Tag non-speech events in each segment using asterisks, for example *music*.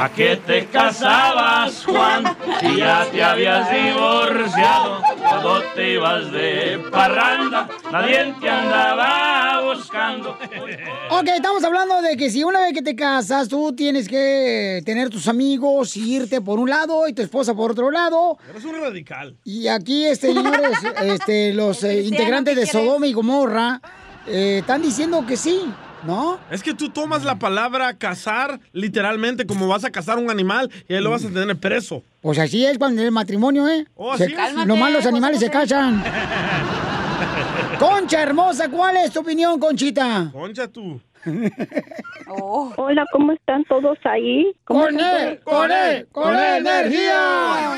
¿Pa qué te casabas, Juan? Si ya te habías divorciado, cuando te ibas de parranda, nadie te andaba buscando. Ok, estamos hablando de que si una vez que te casas, tú tienes que tener tus amigos y irte por un lado y tu esposa por otro lado. Eres un radical. Y aquí, este, señores, *laughs* este, los eh, integrantes de Sodoma y Gomorra eh, están diciendo que sí, ¿no? Es que tú tomas la palabra cazar literalmente como vas a cazar un animal y ahí lo vas a tener preso. Pues así es cuando en el matrimonio, ¿eh? Oh, Se- los animales se casan. *laughs* Concha hermosa, ¿cuál es tu opinión, Conchita? Concha tú. *laughs* Hola, ¿cómo están todos ahí? ¿Cómo Con él, con él, con energía.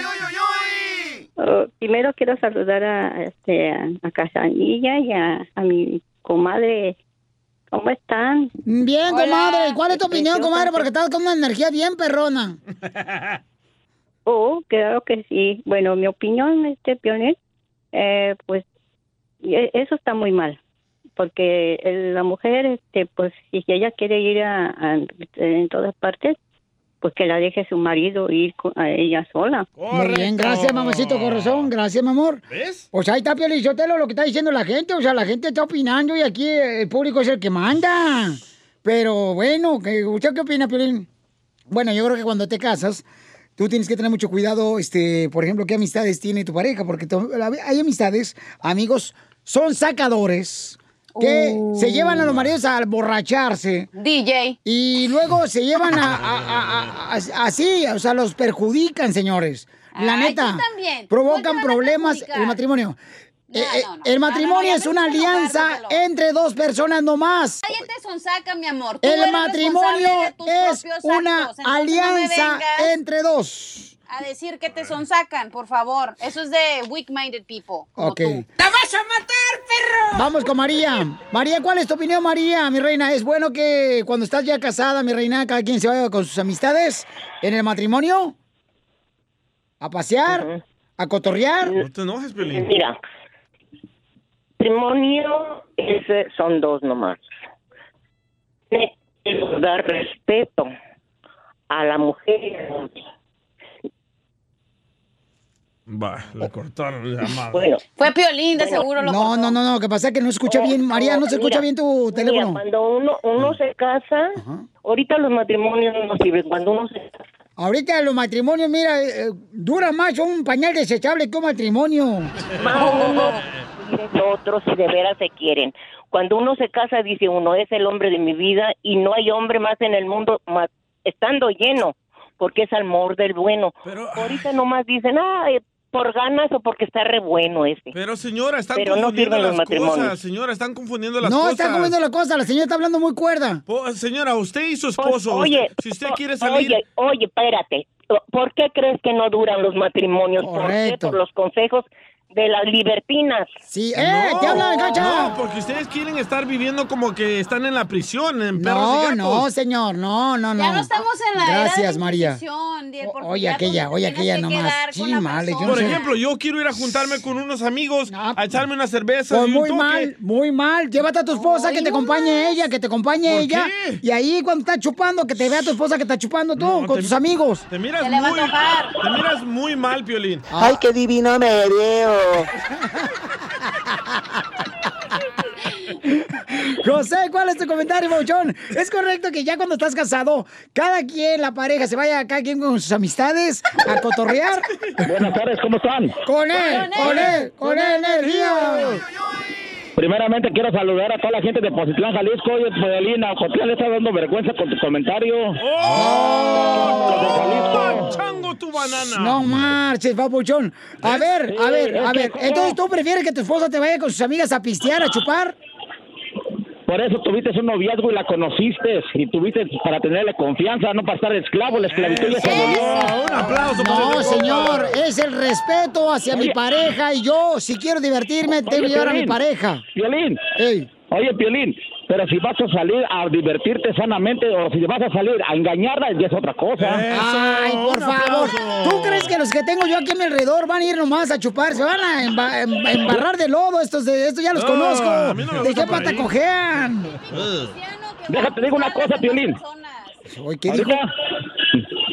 Uh, primero quiero saludar a, este, a, a Casanilla y a, a mi comadre. ¿Cómo están? Bien, comadre. ¿Cuál es tu opinión, Preciosa. comadre? Porque estás con una energía bien perrona. *laughs* Oh, claro que sí. Bueno, mi opinión, este Pionel, eh, pues e- eso está muy mal. Porque el- la mujer, este, pues si ella quiere ir a, a- en todas partes, pues que la deje su marido ir con- a ella sola. Muy bien, gracias, mamacito corazón. Gracias, mi amor. ¿Ves? Pues ahí está, Piolichotelo, lo que está diciendo la gente. O sea, la gente está opinando y aquí el público es el que manda. Pero bueno, ¿qué- ¿usted qué opina, Piolín? Bueno, yo creo que cuando te casas, tú tienes que tener mucho cuidado, este, por ejemplo, qué amistades tiene tu pareja, porque hay amistades, amigos, son sacadores que Uh. se llevan a los maridos a borracharse. DJ. Y luego se llevan a, a- a- a- a- así, o sea, los perjudican, señores. La Ay, neta. también. Provocan ¿Cuál te van a problemas el matrimonio. Eh, eh, no, no. El matrimonio es una alianza entre dos personas nomás. Cállate, sonsaca, mi amor. Tú El matrimonio es una actos, alianza entre dos. A decir que te sonsacan, por favor. Eso es de weak-minded people. como Ok. tú. ¡La vas a matar, perro! Vamos con María. María, ¿cuál es tu opinión, María, mi reina? ¿Es bueno que cuando estás ya casada, mi reina, cada quien se vaya con sus amistades en el matrimonio? ¿A pasear? ¿A cotorrear? No te enojes, Pelín. Mira, matrimonio ese son dos nomás. Dar respeto a la mujer y al hombre. Va, le cortaron la llamada. *laughs* Bueno, Fue Piolín, de Bueno, seguro lo No, cortó. no, no, no, que pasa es que no escucha Oh, bien. María, no se escucha mira, bien tu mira, teléfono. cuando uno uno se casa, ahorita los matrimonios no sirven. Cuando uno se casa, Ahorita los matrimonios, mira, eh, dura más un pañal desechable que un matrimonio. *laughs* uno quiere el otro si de veras se quieren. Cuando uno se casa, dice uno, es el hombre de mi vida y no hay hombre más en el mundo más, estando lleno, porque es amor del bueno. Ahorita nomás dicen, ah, eh, por ganas o porque está re bueno este. Pero señora, están Pero no confundiendo los las matrimonios. cosas. Señora, están confundiendo las No cosas. está comiendo la cosa, la señora está hablando muy cuerda. Po- Señora, usted y su Pues, esposo, oye, usted- si usted quiere salir... Oye, oye, espérate. ¿Por qué crees que no duran los matrimonios? ¿Por qué? Correcto. Por los consejos de las libertinas. Sí, ¡Eh, te hablan, Cacha! No, porque ustedes quieren estar viviendo como que están en la prisión, en perros y No, gatos. no, señor, no, no, no. Ya no estamos en la era de Gracias, María. Diel, por Oye, aquella, oye, aquella que nomás. Sí, la mal, yo no Por sé. ejemplo, yo quiero ir a juntarme con unos amigos, a echarme una cerveza Pues y un muy toque. mal, muy mal. Llévate a tu esposa, que te acompañe ella, que te acompañe ¿Por ella. qué? Y ahí cuando está chupando, que te vea tu esposa que está chupando tú con te- tus amigos. Te miras, muy, te miras muy mal, Piolín. Ay, qué divino me veo. *laughs* José, ¿cuál es tu comentario, Pauchón? ¿Es correcto que ya cuando estás casado, cada quien, la pareja, se vaya cada quien con sus amistades a cotorrear? Buenas tardes, ¿cómo están? ¡Con él! ¡Con él! ¡Con él energía! Primeramente quiero saludar a toda la gente de Pozitlán, Jalisco. Oye, Podelina, Ocotlán le está dando vergüenza con tu comentario. ¡Oh! ¡Chango tu banana! No marches, papuchón. A ver, a ver, a ver. Entonces, ¿tú prefieres que tu esposa te vaya con sus amigas a pistear, a chupar? Por eso tuviste un noviazgo y la conociste. Y tuviste para tenerle confianza, no para estar esclavo. La esclavitud ya se abolió. Un aplauso No, señor, es el respeto hacia mi Oye. pareja y yo, si quiero divertirme, tengo que llevar a mi pareja. Piolín. Oye, Piolín, pero si vas a salir a divertirte sanamente o si vas a salir a engañarla, ya es otra cosa. Ay, por favor. ¿Tú crees que los que tengo yo aquí a mi alrededor van a ir nomás a chupar? Se van a emba- em- embarrar de lodo. Estos, de, estos ya los No, conozco. a mí no me ¿De qué pata ahí. cojean? Déjate digo una cosa, Piolín. ¿qué dijo?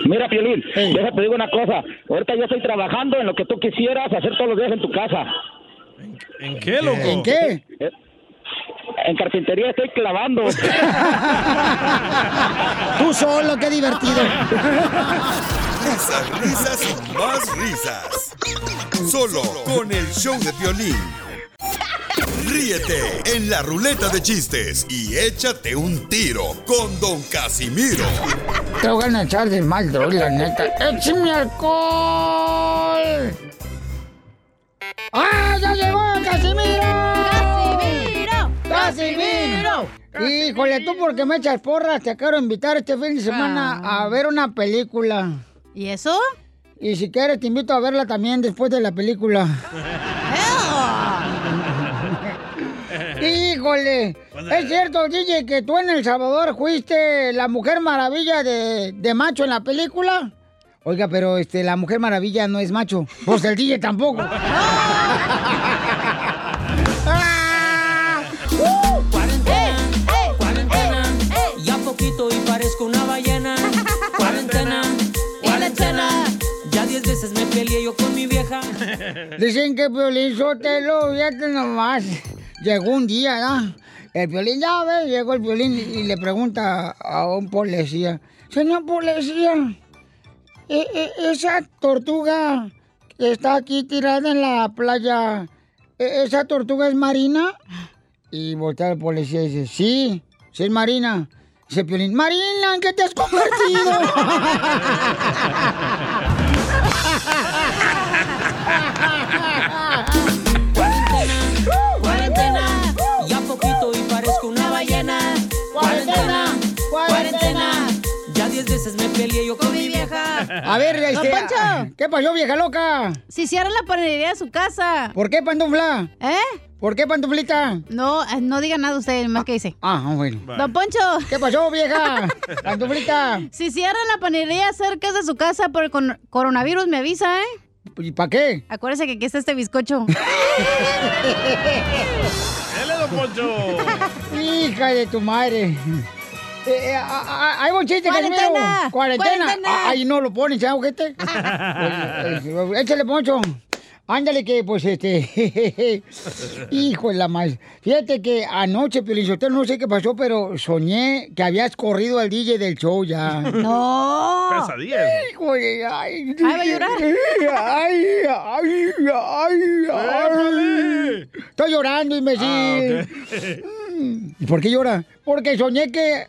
Mira, Piolín, déjate digo una cosa. Ahorita yo estoy trabajando en lo que tú quisieras hacer todos los días en tu casa. ¿En qué, loco? ¿En qué? Eh, En carpintería estoy clavando. *laughs* Tú solo, qué divertido. Risas, risas y más risas. Solo con el show de violín. Ríete en la ruleta de chistes y échate un tiro con Don Casimiro. Te voy a echar de mal, droga, la neta. ¡Échame alcohol! ¡Ah, ya llegó Casimiro! ¡Casimiro! Híjole, tú porque me echas porras, te quiero invitar este fin de semana a ver una película. ¿Y eso? Y si quieres te invito a verla también después de la película. *laughs* Híjole, es cierto, DJ, que tú en El Salvador fuiste la Mujer Maravilla de, de macho en la película. Oiga, pero este, la Mujer Maravilla no es macho. Pues el DJ tampoco. *laughs* parezco una ballena. *laughs* Cuarentena, cuarentena, ya diez veces me peleé yo con mi vieja. *laughs* Dicen que Piolín Sotelo, fíjate nomás. Llegó un día, ¿no? El Piolín, ya ves, llegó el Piolín y le pregunta a un policía. Señor policía, e- e- esa tortuga que está aquí tirada en la playa, ¿e- ¿esa tortuga es marina? Y voltea el policía y dice, sí, sí es marina. Dice Piolín, Marina, ¿en qué te has convertido? Cuarentena, ya poquito y parezco una ballena. Cuarentena, cuarentena, ya diez veces me peleé yo con mi vieja. A ver, este, Poncho. ¿qué pasó, vieja loca? Si cierra la panadería de su casa. ¿Por qué, pantufla? ¿Eh? ¿Por qué, pantuflita? No, eh, no diga nada usted, más que dice. Ah, bueno. Don Poncho. ¿Qué pasó, vieja? *laughs* Pantuflita. Si cierra la panadería cerca de su casa por el coronavirus, me avisa, ¿eh? ¿Y para qué? Acuérdese que aquí está este bizcocho. *laughs* ¡Dale, don Poncho! Hija de tu madre. Eh, eh, ah, ah, hay un chiste, Cuarentena. Casimiro. Cuarentena. Cuarentena. Ah, Ahí no lo ponen, ¿sabes, ojete? *laughs* Échale, Poncho. Ándale que, pues, este... *laughs* Hijo de la madre. Fíjate que anoche, Piolizotelo, no sé qué pasó, pero soñé que habías corrido al DJ del show ya. *laughs* No. Pesadilla. Hijo de... Ay, Ay, va a llorar. *laughs* Ay, ay, ay, ay. Estoy llorando, imbécil. ¿Y por qué llora? Porque soñé que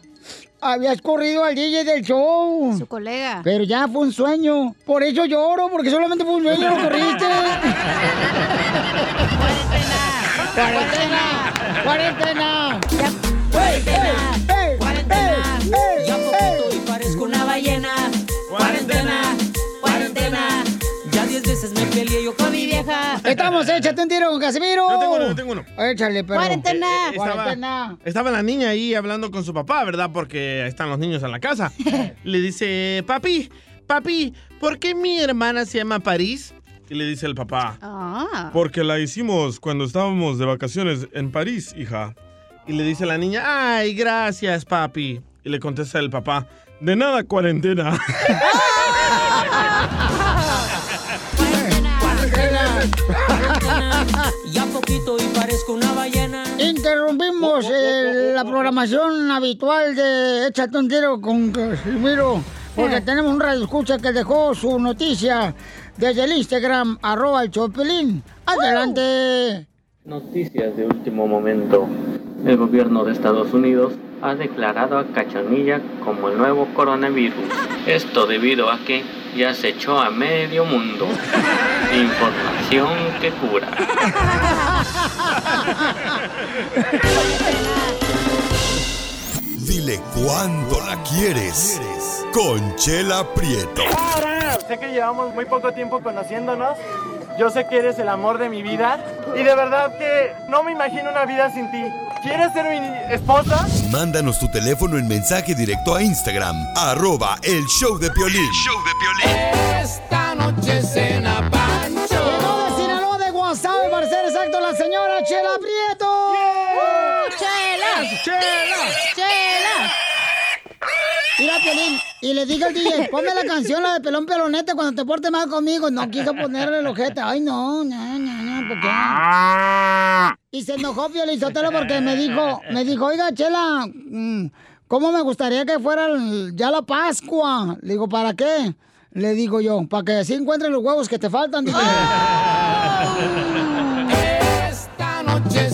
habías corrido al DJ del show. Su colega. Pero ya fue un sueño. Por eso lloro, porque solamente fue un sueño, lo corriste. *laughs* ¡Cuarentena! ¡Cuarentena! Cuarentena, peleé yo con mi vieja. Estamos, échate un tiro con Casimiro. Yo tengo uno, yo tengo uno. Échale, pero. Cuarentena. Eh, estaba, Cuarentena. estaba la niña ahí hablando con su papá, ¿verdad? Porque están los niños en la casa. *laughs* Le dice, papi, papi, ¿por qué mi hermana se llama París? Y le dice el papá, Ah. porque la hicimos cuando estábamos de vacaciones en París, hija. Y le dice la niña, ay, gracias, papi. Y le contesta el papá, de nada, cuarentena. *laughs* *laughs* poquito y parezco una ballena. Interrumpimos eh, la programación habitual de Échate un tiro con Casimiro, porque Eh. tenemos un radio escucha que dejó su noticia desde el Instagram, arroba el Chopelín. Adelante. Noticias de último momento. El gobierno de Estados Unidos ha declarado a Cachanilla como el nuevo coronavirus. Esto debido a que ya se echó a medio mundo. Información que cura. Dile cuándo la quieres. Conchela Prieto. Sé que llevamos muy poco tiempo conociéndonos. Yo sé que eres el amor de mi vida. Y de verdad que no me imagino una vida sin ti. ¿Quieres ser mi esposa? Mándanos tu teléfono en mensaje directo a Instagram, arroba el show de Piolín. Esta noche cena Pancho. Llegó de Sinaloa de Guasave, para ser exacto, la señora Chela Prieto. ¡Chela! ¡Chela! ¡Chela! Piolín, y le dije al DJ, ponme la canción, la de Pelón Pelonete, cuando te portes mal conmigo. No quiso ponerle el ojete. Ay, no, no, no, no, ¿por qué? Y se enojó Piolín Sotelo porque me dijo, me dijo, oiga, Chela, mm, ¿cómo me gustaría que fuera ya la Pascua? Le digo, ¿para qué? Le digo yo, para que así encuentres los huevos que te faltan, DJ. *laughs* Esta noche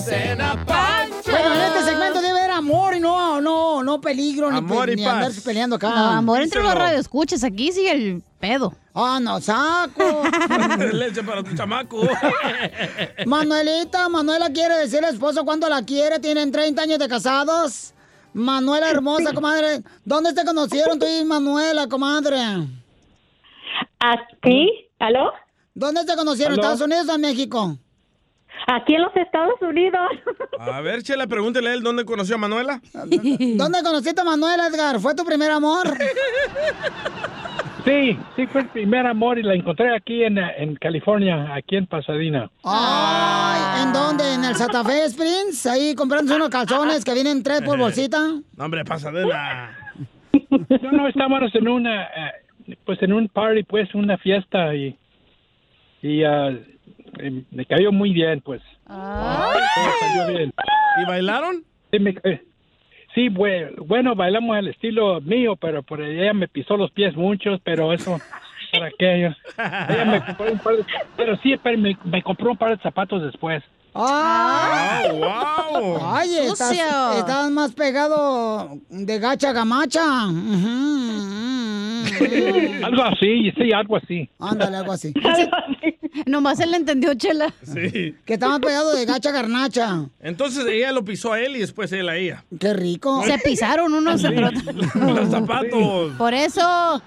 no, peligro, ni, Amor y ni paz. andarse peleando acá. No, amor entre los radioescuchas. Aquí sigue el pedo. Ah, no, saco. *laughs* Leche para tu chamaco. *laughs* Manuelita, Manuela quiere decirle al esposo cuánto la quiere. Tienen 30 años de casados. Manuela hermosa, comadre. ¿Dónde te conocieron tú y Manuela, comadre? ¿Aquí? ¿Aló? ¿Dónde te conocieron? ¿Aló? ¿Estados Unidos o en México? Aquí en los Estados Unidos. A ver, Chela, pregúntele a él dónde conoció a Manuela. *laughs* ¿Dónde conociste a Manuela, Edgar? ¿Fue tu primer amor? *laughs* Sí, sí fue el primer amor y la encontré aquí en, en California, aquí en Pasadena. Ay, ¿en dónde? ¿En el Santa Fe Springs? Ahí comprándose unos calzones que vienen tres por bolsita. *laughs* No, hombre, pasadena. No, no, estábamos en una, eh, pues en un party, pues una fiesta y, y ah, eh, me cayó muy bien, pues. Todo salió bien. ¿Y bailaron? Sí, me, eh, sí, bueno, bailamos al estilo mío, pero por ella me pisó los pies muchos, pero eso, ¿para qué? Yo- ella *laughs* me compró un par de- pero sí, pero me, me compró un par de zapatos después. ¡Ay! wow! ¡Ay, estás, estás más pegado de gacha gamacha! *laughs* Algo así, sí, algo así. Ándale, algo así. Nomás él le entendió, Chela. Sí. Que está más pegado de gacha garnacha. Entonces ella lo pisó a él y después él a ella. ¡Qué rico! Se pisaron unos otros. *laughs* Los zapatos. Por eso.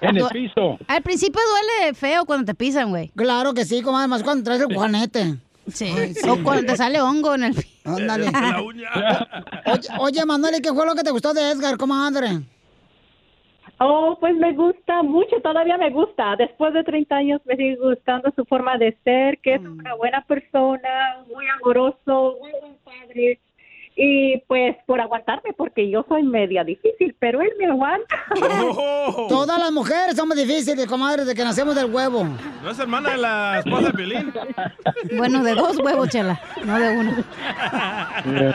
En el piso. Al principio duele feo cuando te pisan, güey. Claro que sí, comadre, más cuando traes el juanete. Sí. O cuando te sale hongo en el. Ándale. *laughs* Oye, oye, Manuel, ¿y qué fue lo que te gustó de Edgar, comadre? Oh, pues me gusta mucho, todavía me gusta. Después de 30 años me sigue gustando su forma de ser, que es una buena persona, muy amoroso, muy buen padre. Y pues por aguantarme, porque yo soy media difícil, pero él me aguanta. *laughs* Todas las mujeres somos difíciles, comadre, de que nacemos del huevo. ¿No es hermana de la esposa de Piolín? Bueno, de dos huevos, Chela, no de uno.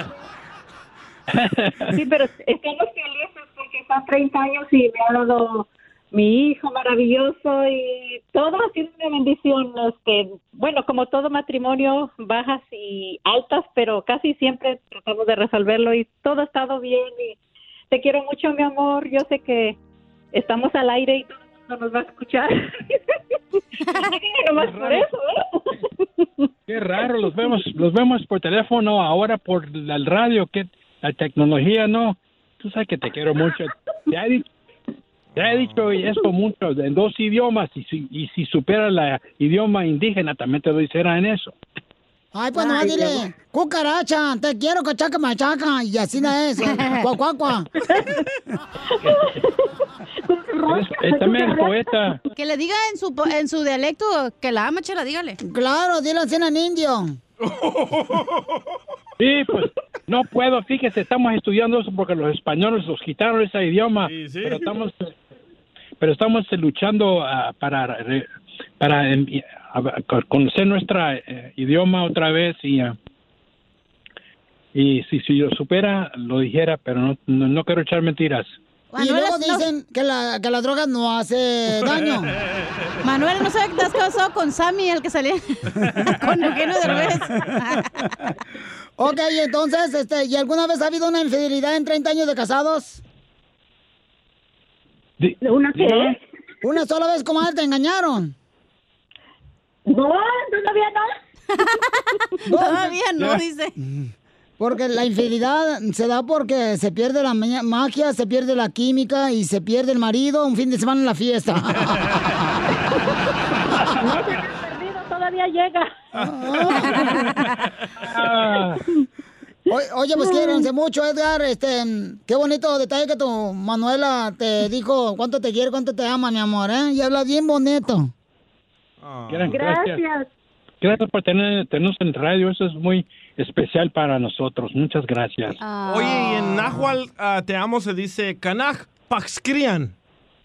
*laughs* *laughs* Sí, pero *laughs* estamos felices porque son 30 años y me ha dado mi hijo maravilloso y todo ha sido una bendición. Este, bueno, como todo matrimonio, bajas y altas, pero casi siempre tratamos de resolverlo y todo ha estado bien. Y te quiero mucho, mi amor. Yo sé que estamos al aire y todo el mundo nos va a escuchar. *laughs* Nomás por eso, ¿eh? Qué raro, los vemos, los vemos por teléfono, ahora por el radio, que la tecnología no. Tú sabes que te quiero mucho. Te he dicho, te he dicho esto mucho, en dos idiomas, y si, y si supera el idioma indígena, también te doy cera en eso. Ay, pues nomás Ay, dile, cucaracha, te quiero, cachaca, machaca, y así no es. *laughs* Cuá. Es también poeta. Que le diga en su, en su dialecto que la ama, Chela, dígale. Claro, dile así en indio. Sí, pues no puedo, fíjese, estamos estudiando eso porque los españoles los quitaron ese idioma, pero estamos pero estamos eh, luchando ah, para re- para em, conocer nuestro idioma otra vez y ah, Y si, si yo supera, lo dijera, pero no, no, no quiero echar mentiras. Y luego dicen que la, que la droga no hace daño. *laughs* Manuel, no que te has casado con Sammy, el que salía *laughs* con Eugenio Derbez. *laughs* ok, entonces, este, ¿y alguna vez ha habido una infidelidad en 30 años de casados? ¿Una qué? Una sola vez, comadre, te engañaron. No, todavía no. Todavía no, dice. Porque la infidelidad se da porque se pierde la ma- magia, se pierde la química y se pierde el marido un fin de semana en la fiesta. *laughs* Todavía llega. *laughs* O- Oye, pues quiérense mucho, Edgar. Este, qué bonito detalle que tu Manuela te dijo cuánto te quiere, cuánto te ama, mi amor, ¿eh? Y habla bien bonito. Gracias. Gracias. Gracias por tener, tenernos en radio, eso es muy especial para nosotros. Muchas gracias. Oye, y en Nahual ah, te amo se dice Kanaj Paxcrian.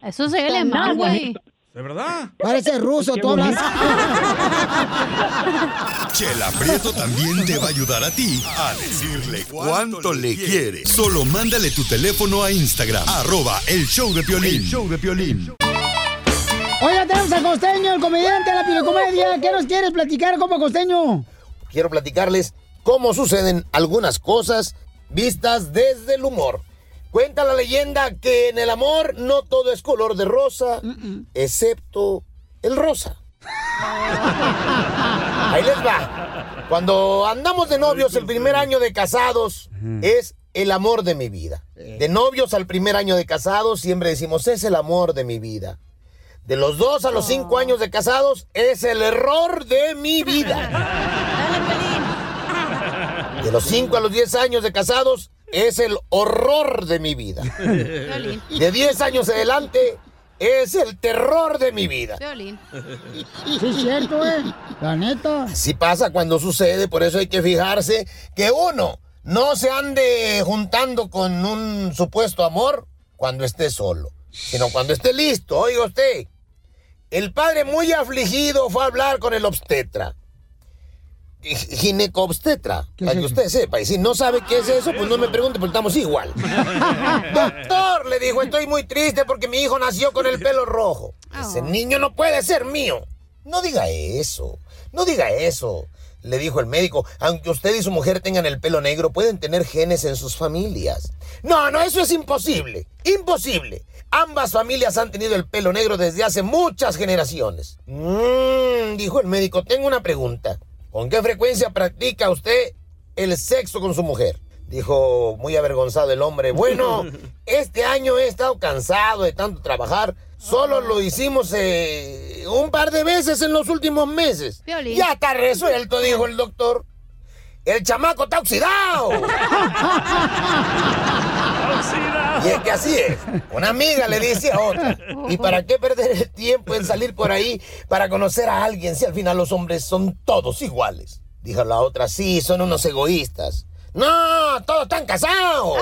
Eso se alemán, güey. ¿De verdad? Parece ruso, tú hablas. *laughs* Chela Prieto también te va a ayudar a ti a decirle cuánto le quiere. Solo mándale tu teléfono a Instagram, arroba el show de Piolín. El show de Piolín. Oye, tenemos al costeño, el comediante de la pirocomedia. ¿Qué nos quieres platicar, como costeño? quiero platicarles cómo suceden algunas cosas vistas desde el humor. Cuenta la leyenda que en el amor no todo es color de rosa, excepto el rosa. Ahí les va. Cuando andamos de novios el primer año de casados es el amor de mi vida. De novios al primer año de casados siempre decimos es el amor de mi vida. De los dos a los cinco años de casados es el error de mi vida. *laughs* De los 5 a los 10 años de casados es el horror de mi vida. De 10 años adelante es el terror de mi vida. Sí, es cierto, eh. La neta. Así pasa cuando sucede, por eso hay que fijarse que uno no se ande juntando con un supuesto amor cuando esté solo, sino cuando esté listo. Oiga usted, el padre muy afligido fue a hablar con el obstetra. Gi- Ginecobstetra, para que usted sepa. Y si no sabe qué es eso, pues no me pregunte, porque estamos igual. *laughs* Doctor, le dijo, estoy muy triste porque mi hijo nació con el pelo rojo. Ese niño no puede ser mío. No diga eso, no diga eso. Le dijo el médico, aunque usted y su mujer tengan el pelo negro, pueden tener genes en sus familias. No, no, eso es imposible. Imposible. Ambas familias han tenido el pelo negro desde hace muchas generaciones. Mm, dijo el médico, tengo una pregunta. ¿Con qué frecuencia practica usted el sexo con su mujer? Dijo muy avergonzado el hombre. Bueno, *laughs* este año he estado cansado de tanto trabajar. Solo lo hicimos eh, un par de veces en los últimos meses. Ya está resuelto, dijo el doctor. El chamaco está oxidado. *laughs* Y es que así es. Una amiga le dice a otra. ¿Y para qué perder el tiempo en salir por ahí para conocer a alguien si al final los hombres son todos iguales? Dijo la otra, sí, son unos egoístas. No, todos están casados.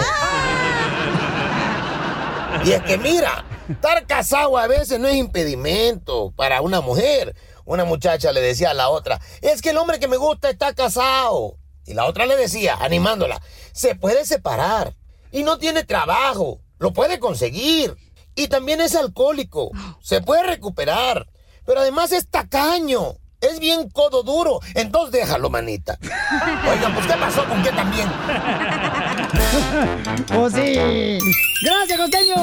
Y es que mira, estar casado a veces no es impedimento para una mujer. Una muchacha le decía a la otra, es que el hombre que me gusta está casado. Y la otra le decía, animándola, se puede separar y no tiene trabajo, lo puede conseguir. Y también es alcohólico, se puede recuperar. Pero además es tacaño, es bien codo duro. Entonces déjalo, manita. *laughs* Oigan, pues ¿qué pasó con qué también? ¡Oh, *laughs* sí! ¡Gracias, costeño!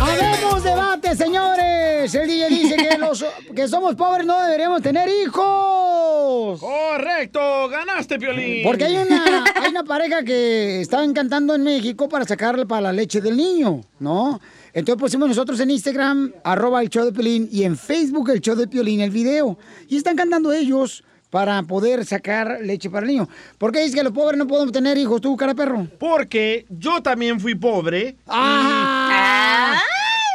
¡Habemos debate, señores! El DJ dice que *laughs* los que somos pobres no deberíamos tener hijos. Correcto, ganaste, Piolín. Porque hay una, hay una pareja que estaban cantando en México para sacarle para la leche del niño, ¿no? Entonces pusimos nosotros en Instagram, arroba el show de Piolín, y en Facebook el show de Piolín, el video. Y están cantando ellos para poder sacar leche para el niño. ¿Por qué dices que los pobres no podemos tener hijos, tú, cara perro? Porque yo también fui pobre. ¡Ah!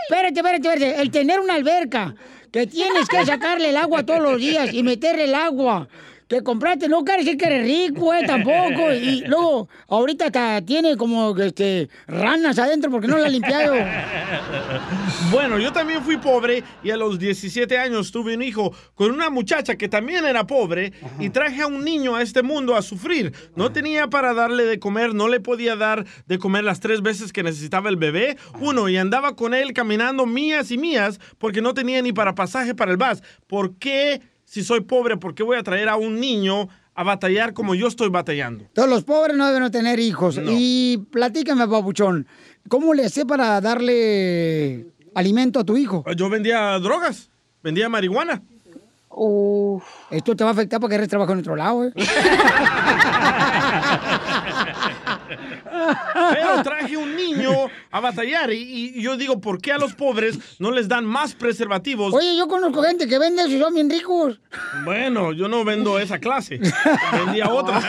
Espérate, espérate, espérate. El tener una alberca que tienes que sacarle el agua todos los días y meterle el agua que compraste no quiere decir que eres rico, eh, tampoco. Y *laughs* luego, ahorita hasta tiene como este, ranas adentro porque no la ha limpiado. Bueno, yo también fui pobre y a los 17 años tuve un hijo con una muchacha que también era pobre y traje a un niño a este mundo a sufrir. No tenía para darle de comer, no le podía dar de comer las tres veces que necesitaba el bebé. Uno, y andaba con él caminando mías y mías porque no tenía ni para pasaje para el bus. ¿Por qué, si soy pobre, por qué voy a traer a un niño a batallar como yo estoy batallando? Todos los pobres no deben tener hijos. Y platícame, papuchón, ¿cómo le hacé para darle alimento a tu hijo? Yo vendía drogas, vendía marihuana. Esto te va a afectar porque eres trabajo en otro lado, ¿eh? *laughs* Pero traje un niño a batallar y, y yo digo, ¿por qué a los pobres no les dan más preservativos? Oye, yo conozco gente que vende eso y son bien ricos. Bueno, yo no vendo esa clase, *laughs* vendía otra.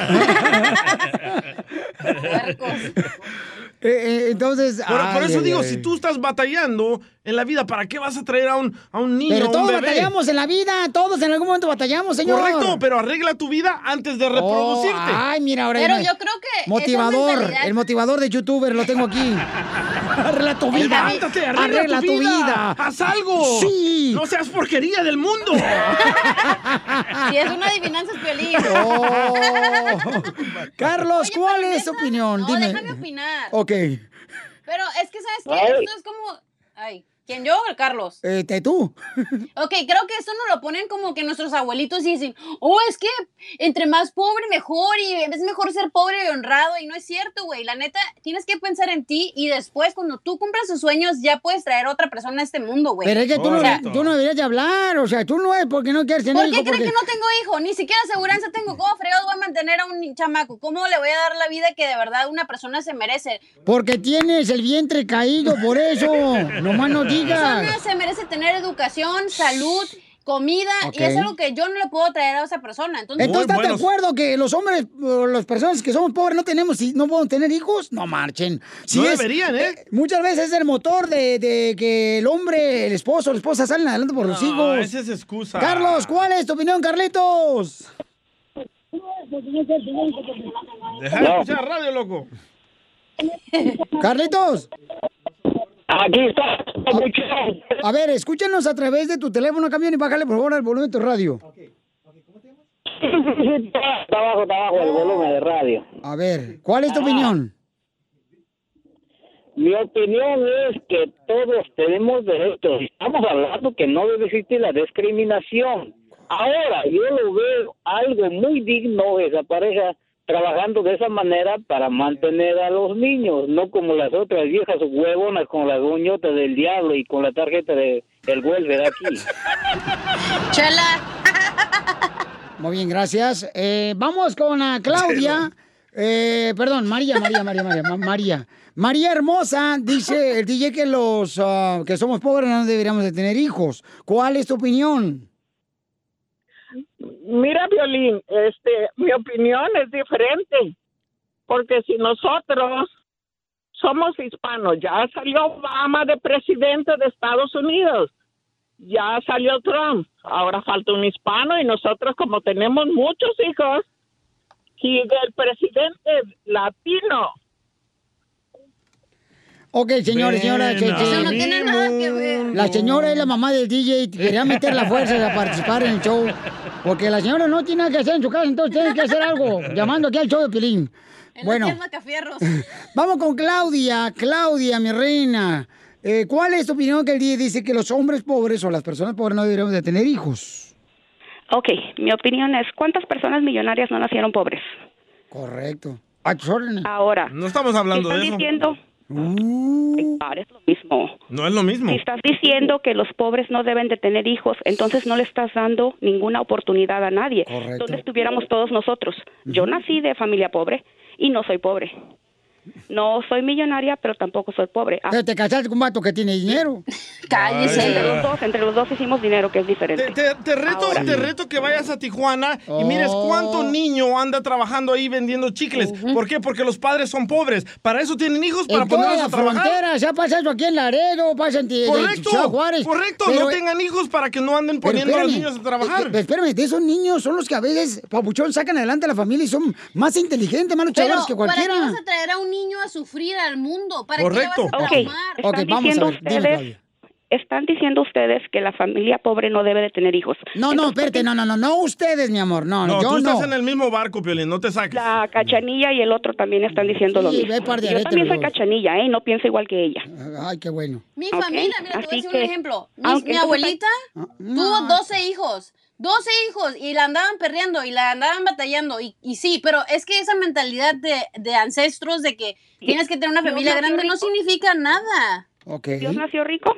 Eh, eh, entonces. Por, por eso ay, digo, ay. si tú estás batallando en la vida, ¿para qué vas a traer a un, a un niño, Pero a un todos bebé? batallamos en la vida, todos en algún momento batallamos, señor. Correcto, pero arregla tu vida antes de reproducirte. Oh, ay, mira, ahora Pero yo creo que Motivador, mentalidad- el motivador de youtuber lo tengo aquí. *laughs* Arregla tu vida. Levántate, arregla, tu, vida. Haz algo. Sí. No seas porquería del mundo. *laughs* Si es una adivinanza, es violín. Oh. *laughs* Carlos, ¿cuál es tu opinión? No, Dime. déjame opinar. Ok. Pero es que, ¿sabes qué? Ay. Esto es como... Ay, ¿quién yo o el Carlos? Este, tú. *laughs* Ok, creo que esto nos lo ponen como que nuestros abuelitos y dicen, oh, es que entre más pobre mejor y es mejor ser pobre y honrado y no es cierto, güey. La neta, tienes que pensar en ti y después cuando tú cumplas tus sueños ya puedes traer a otra persona a este mundo, güey. Pero es que tú no, O sea, tú no deberías de hablar, o sea, tú no es porque no quieres tener ¿Por qué hijo, creen porque... que no tengo hijo? Ni siquiera aseguranza tengo. ¿Cómo fregados voy a mantener a un chamaco? ¿Cómo le voy a dar la vida que de verdad una persona se merece? Porque tienes el vientre caído, por eso. *laughs* Nomás no digas. persona se merece tener educación, salud, comida, y es algo que yo no le puedo traer a esa persona. Entonces, Entonces, ¿estás de acuerdo que los hombres, o las personas que somos pobres, no tenemos y no podemos tener hijos? No marchen. No deberían, ¿eh? Muchas veces es el motor de, de que el hombre, el esposo, la esposa salen adelante por los No, hijos. esa es excusa. Carlos, ¿cuál es tu opinión, Carlitos? Deja de escuchar radio, loco. Carlitos. Aquí está. A ver, escúchanos a través de tu teléfono, camión, y bájale por favor al volumen de tu radio. Está abajo, está abajo el volumen de radio. A ver, ¿cuál es tu opinión? Mi opinión es que todos tenemos derechos. Estamos hablando que no debe existir la discriminación. Ahora, yo lo veo algo muy digno esa pareja trabajando de esa manera para mantener a los niños, no como las otras viejas huevonas con la goñota del diablo y con la tarjeta de el welfare aquí. *laughs* Chela. Muy bien, gracias. Eh, vamos con a Claudia. Eh, perdón, María, María, María, María, Ma- María. María Hermosa dice el DJ que los ah, que somos pobres no deberíamos de tener hijos. ¿Cuál es tu opinión? Mira, Violín, este, mi opinión es diferente, porque si nosotros somos hispanos, ya salió Obama de presidente de Estados Unidos, ya salió Trump, ahora falta un hispano y nosotros como tenemos muchos hijos, y del presidente latino. Ok, señores, señoras. Eso no tiene nada que ver. La señora es la mamá del DJ. Quería *laughs* meter la fuerza a participar en el show. Porque la señora no tiene nada que hacer en su casa, entonces tiene que hacer algo. Llamando aquí al show de Pilín. Bueno, *laughs* vamos con Claudia. Claudia, mi reina. Eh, ¿Cuál es tu opinión que el DJ dice que los hombres pobres o las personas pobres no deberíamos de tener hijos? Ok, mi opinión es, ¿cuántas personas millonarias no nacieron pobres? Correcto. Ahora. No estamos hablando ¿estás de eso. diciendo? Uh. Es lo mismo. No es lo mismo. Si estás diciendo que los pobres no deben de tener hijos, entonces no le estás dando ninguna oportunidad a nadie. Correcto. ¿Dónde estuviéramos todos nosotros? Yo nací de familia pobre y no soy pobre. No soy millonaria, pero tampoco soy pobre. Ah, Pero te casaste con un vato que tiene dinero. *laughs* Cállese. Entre los dos, entre los dos hicimos dinero, que es diferente. Te, te reto, Ahora. te reto que vayas a Tijuana y mires Oh. cuánto niño anda trabajando ahí vendiendo chicles. ¿Por qué? Porque los padres son pobres. Para eso tienen hijos, para En ponerlos a trabajar. fronteras, ya pasa eso aquí en Laredo, pasa en Ti- en Correcto, Ciudad Juárez. correcto. Pero- no tengan hijos para que no anden pero poniendo a los niños a trabajar. eh, Espérame, de esos niños son los que a veces, papuchón, sacan adelante a la familia y son más inteligentes, más Pero, luchadores que ¿para qué cualquiera. vas a traer a un niño a sufrir al mundo? ¿Para Correcto. qué le vas a Ok, traumar? están Ok, vamos a diciendo ver, ustedes, están diciendo ustedes que la familia pobre no debe de tener hijos. No, no, espérate, no, no, no, no ustedes, mi amor, no, No, yo tú no. estás en el mismo barco, Piolín, no te saques. La cachanilla y el otro también están diciendo lo Sí, mismo. ve par de Yo aretes también soy cachanilla, ¿eh? No pienso igual que ella. Ay, qué bueno. Mi Ok, familia, mira, te voy a decir que- un ejemplo. Mi, aunque mi entonces- abuelita Ah, tuvo 12 hijos. 12 hijos y la andaban perreando y la andaban batallando. Y, y sí, pero es que esa mentalidad de, de ancestros de que tienes que tener una familia grande no significa nada. ¿Dios nació rico?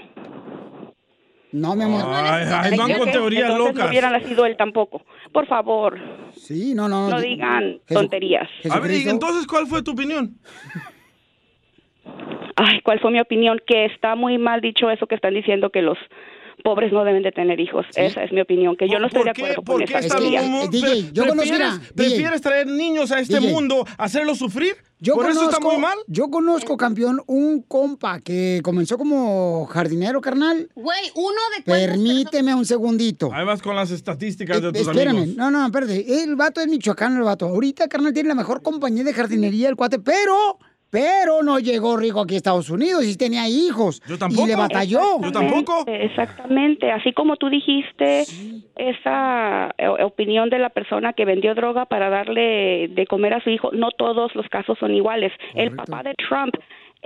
No, mi amor. Ay, ay, van Ok, con teorías entonces locas. no hubiera nacido él tampoco. Por favor, Sí, no, no. no di- digan Jesu- tonterías. A ver, y entonces, ¿cuál fue tu opinión? Ay, ¿cuál fue mi opinión? Que está muy mal dicho eso que están diciendo que los pobres no deben de tener hijos. Esa es mi opinión, que yo no estoy de ¿Por qué, acuerdo por con qué esa está teoría. Eh, DJ, yo conozco, prefieres, prefieres traer niños a este DJ. mundo, hacerlos sufrir? Yo ¿Por eso está conozco- muy mal? Yo conozco, campeón, un compa que comenzó como jardinero, carnal. Güey, uno de Permíteme un segundito. Ahí vas con las estadísticas de tus Espérame, amigos. no, no, espérate. El vato es michoacano, el vato. Ahorita, carnal, tiene la mejor compañía de jardinería, el cuate, pero, pero no llegó rico aquí a Estados Unidos y tenía hijos. Yo tampoco. Y le batalló. Exactamente, Exactamente, así como tú dijiste, esa eh, opinión de la persona que vendió droga para darle de comer a su hijo, no todos los casos son iguales. El papá de Trump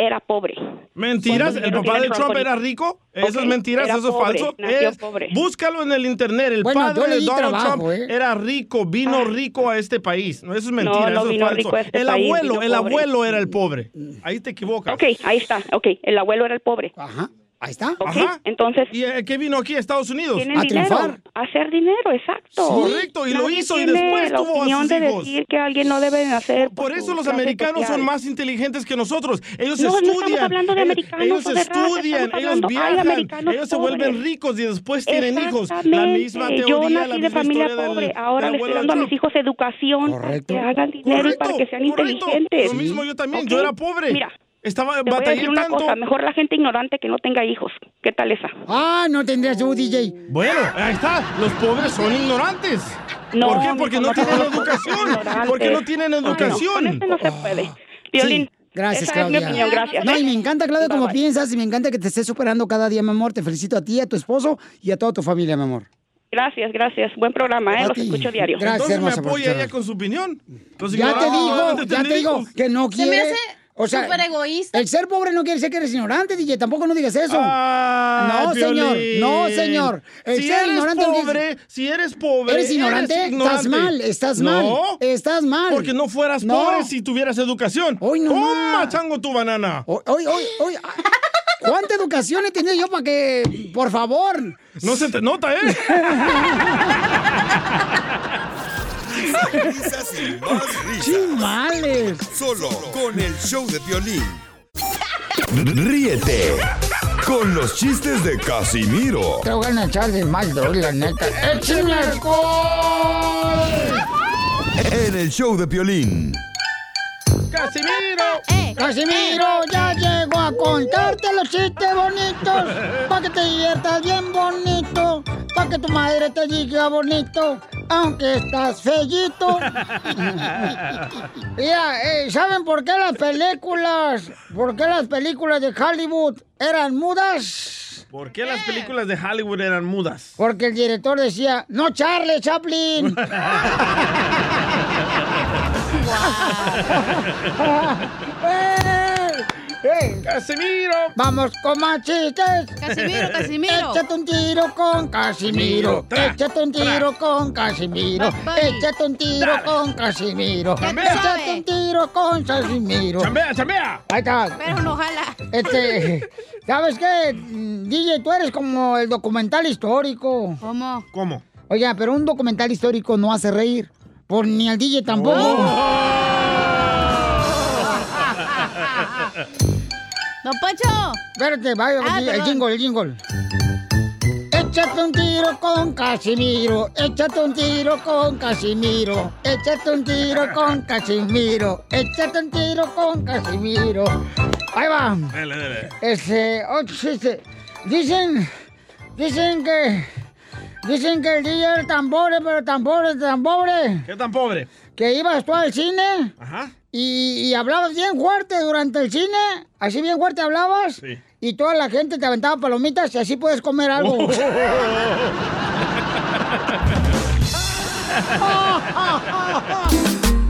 era pobre. ¿Mentiras? ¿El papá de Trump era rico? ¿Eso es mentiras? era ¿Eso es falso? nació Es- pobre. Búscalo en el internet. El Bueno, padre de Donald trabajo, Trump ¿eh? era rico, vino rico a este país. No, eso es mentira, No, no eso es falso. este el país, abuelo, el pobre. abuelo era el pobre. Ahí te equivocas. Ok, ahí está, ok, el abuelo era el pobre. Ajá, ahí está. Ok, Ajá. entonces ¿Y eh, qué vino aquí a Estados Unidos? tienen dinero, a hacer dinero, exacto. Correcto, y lo Nadie hizo y después la tuvo a opinión sus de hijos. decir que alguien no debe nacer Por eso su los americanos social. son más inteligentes que nosotros. Ellos No, no estamos estudian. hablando de ellos, americanos ellos o de raza, estudian, estamos ellos viajan, ellos se pobres. vuelven ricos y después tienen hijos. La misma Yo teoría, la nací de misma familia historia del- pobre. Ahora del le estoy dando a de mis hijos educación para que hagan dinero y para que sean correcto. inteligentes. Lo mismo yo también, yo era pobre. Mira, Estaba te voy a decir una tanto. cosa. Mejor la gente ignorante que no tenga hijos. ¿Qué tal esa? Ah, no tendrías tú, DJ. Bueno, ahí está. Los pobres son ignorantes. No, ¿Por qué? Porque no no tienen educación. *laughs* Porque no tienen Ay, no, educación. con este no se puede. Violín, Sí, gracias, esa Claudia. es mi opinión, gracias. No, y me encanta, Claudia, Bye, como bye. piensas y me encanta que te estés superando cada día, mi amor. Te felicito a ti, a tu esposo y a toda tu familia, mi amor. Gracias, gracias. Buen programa, ¿eh? A Los ti. escucho diario. Gracias, Entonces me hermosa, por apoya ella con su opinión. Ya te digo, deben de ya tener te digo que no Se me quiere. Hace o sea, súper egoísta. el ser pobre no quiere decir que eres ignorante, DJ. Tampoco no digas eso. Ay, no, señor. No, señor. El si ser eres ignorante no quiere- pobre, si eres pobre, ¿Eres ignorante? Estás mal, estás mal, No, estás mal. Porque no fueras No. pobre si tuvieras educación. Hoy no Toma, chango, tu banana. Hoy, hoy, hoy, hoy. ¿Cuánta educación he tenido yo para que, por favor? No se te nota, ¿eh? *laughs* Risas y más risas. Chimales. Solo con el show de violín. Ríete con los chistes de Casimiro Te voy a echar de mal, la neta. ¡Échame alcohol! en el show de violín. ¡Casimiro! Casimiro ya llegó a contarte los chistes bonitos, para que te diviertas bien bonito, para que tu madre te diga bonito, aunque estás fellito. Mira, *laughs* eh, ¿saben por qué las películas, por qué las películas de Hollywood eran mudas? ¿Por qué las películas de Hollywood eran mudas? Porque el director decía, no Charlie Chaplin. *laughs* *laughs* ¡Casimiro! Vamos con más chistes. Casimiro, Casimiro. Échate un tiro con Casimiro. Échate un tiro con Casimiro. Échate un tiro con Casimiro. Échate un tiro con Casimiro. ¡Chambea, chambea! Ahí está. Pero no jala. Este, *laughs* ¿sabes qué? DJ, tú eres como el documental histórico. ¿Cómo? ¿Cómo? Oiga, pero un documental histórico no hace reír. Por ni al DJ tampoco. ¡Don Poncho! Espérate, vaya, Ah, el jingle, el jingle. Échate un tiro con Casimiro, échate un tiro con Casimiro, échate un tiro con Casimiro, échate un tiro con Casimiro. Ahí va. Dale, dale. Este, oh, sí. dicen, dicen que, dicen que el día era tan pobre, pero tan pobre, tan pobre. ¿Qué tan pobre? Que ibas tú al cine Ajá. y, y hablabas bien fuerte durante el cine, así bien fuerte hablabas. Sí. Y toda la gente te aventaba palomitas y así puedes comer algo. *laughs*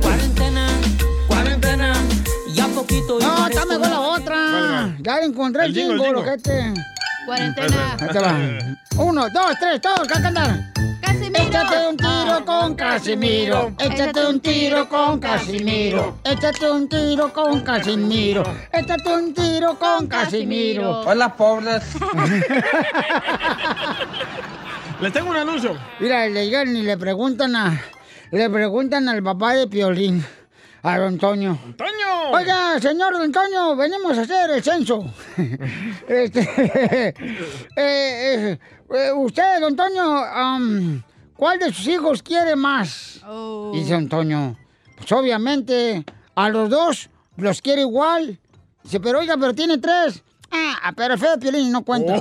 Cuarentena, cuarentena, ya poquito No, está mejor la otra. Ya encontré el El jingle, jingle, el. Cuarentena. Ahí te va. *laughs* Uno, dos, tres, todos, que cantar. Casimiro. Échate un tiro con Casimiro. Échate un tiro con Casimiro. Échate un tiro con Casimiro. Échate un tiro con Casimiro. Hola, pobres. *laughs* Les tengo un anuncio. Mira, le llegan y le preguntan a. Le preguntan al papá de Piolín, a don Toño. ¡Toño! Oiga, señor don Toño, venimos a hacer el censo. *laughs* este, *laughs* eh, eh, eh, usted, don Toño, am, ¿cuál de sus hijos quiere más? Dice don Toño, pues obviamente a los dos los quiere igual. Dice, pero oiga, pero tiene tres. Ah, pero el feo de Piolín no cuenta. *laughs*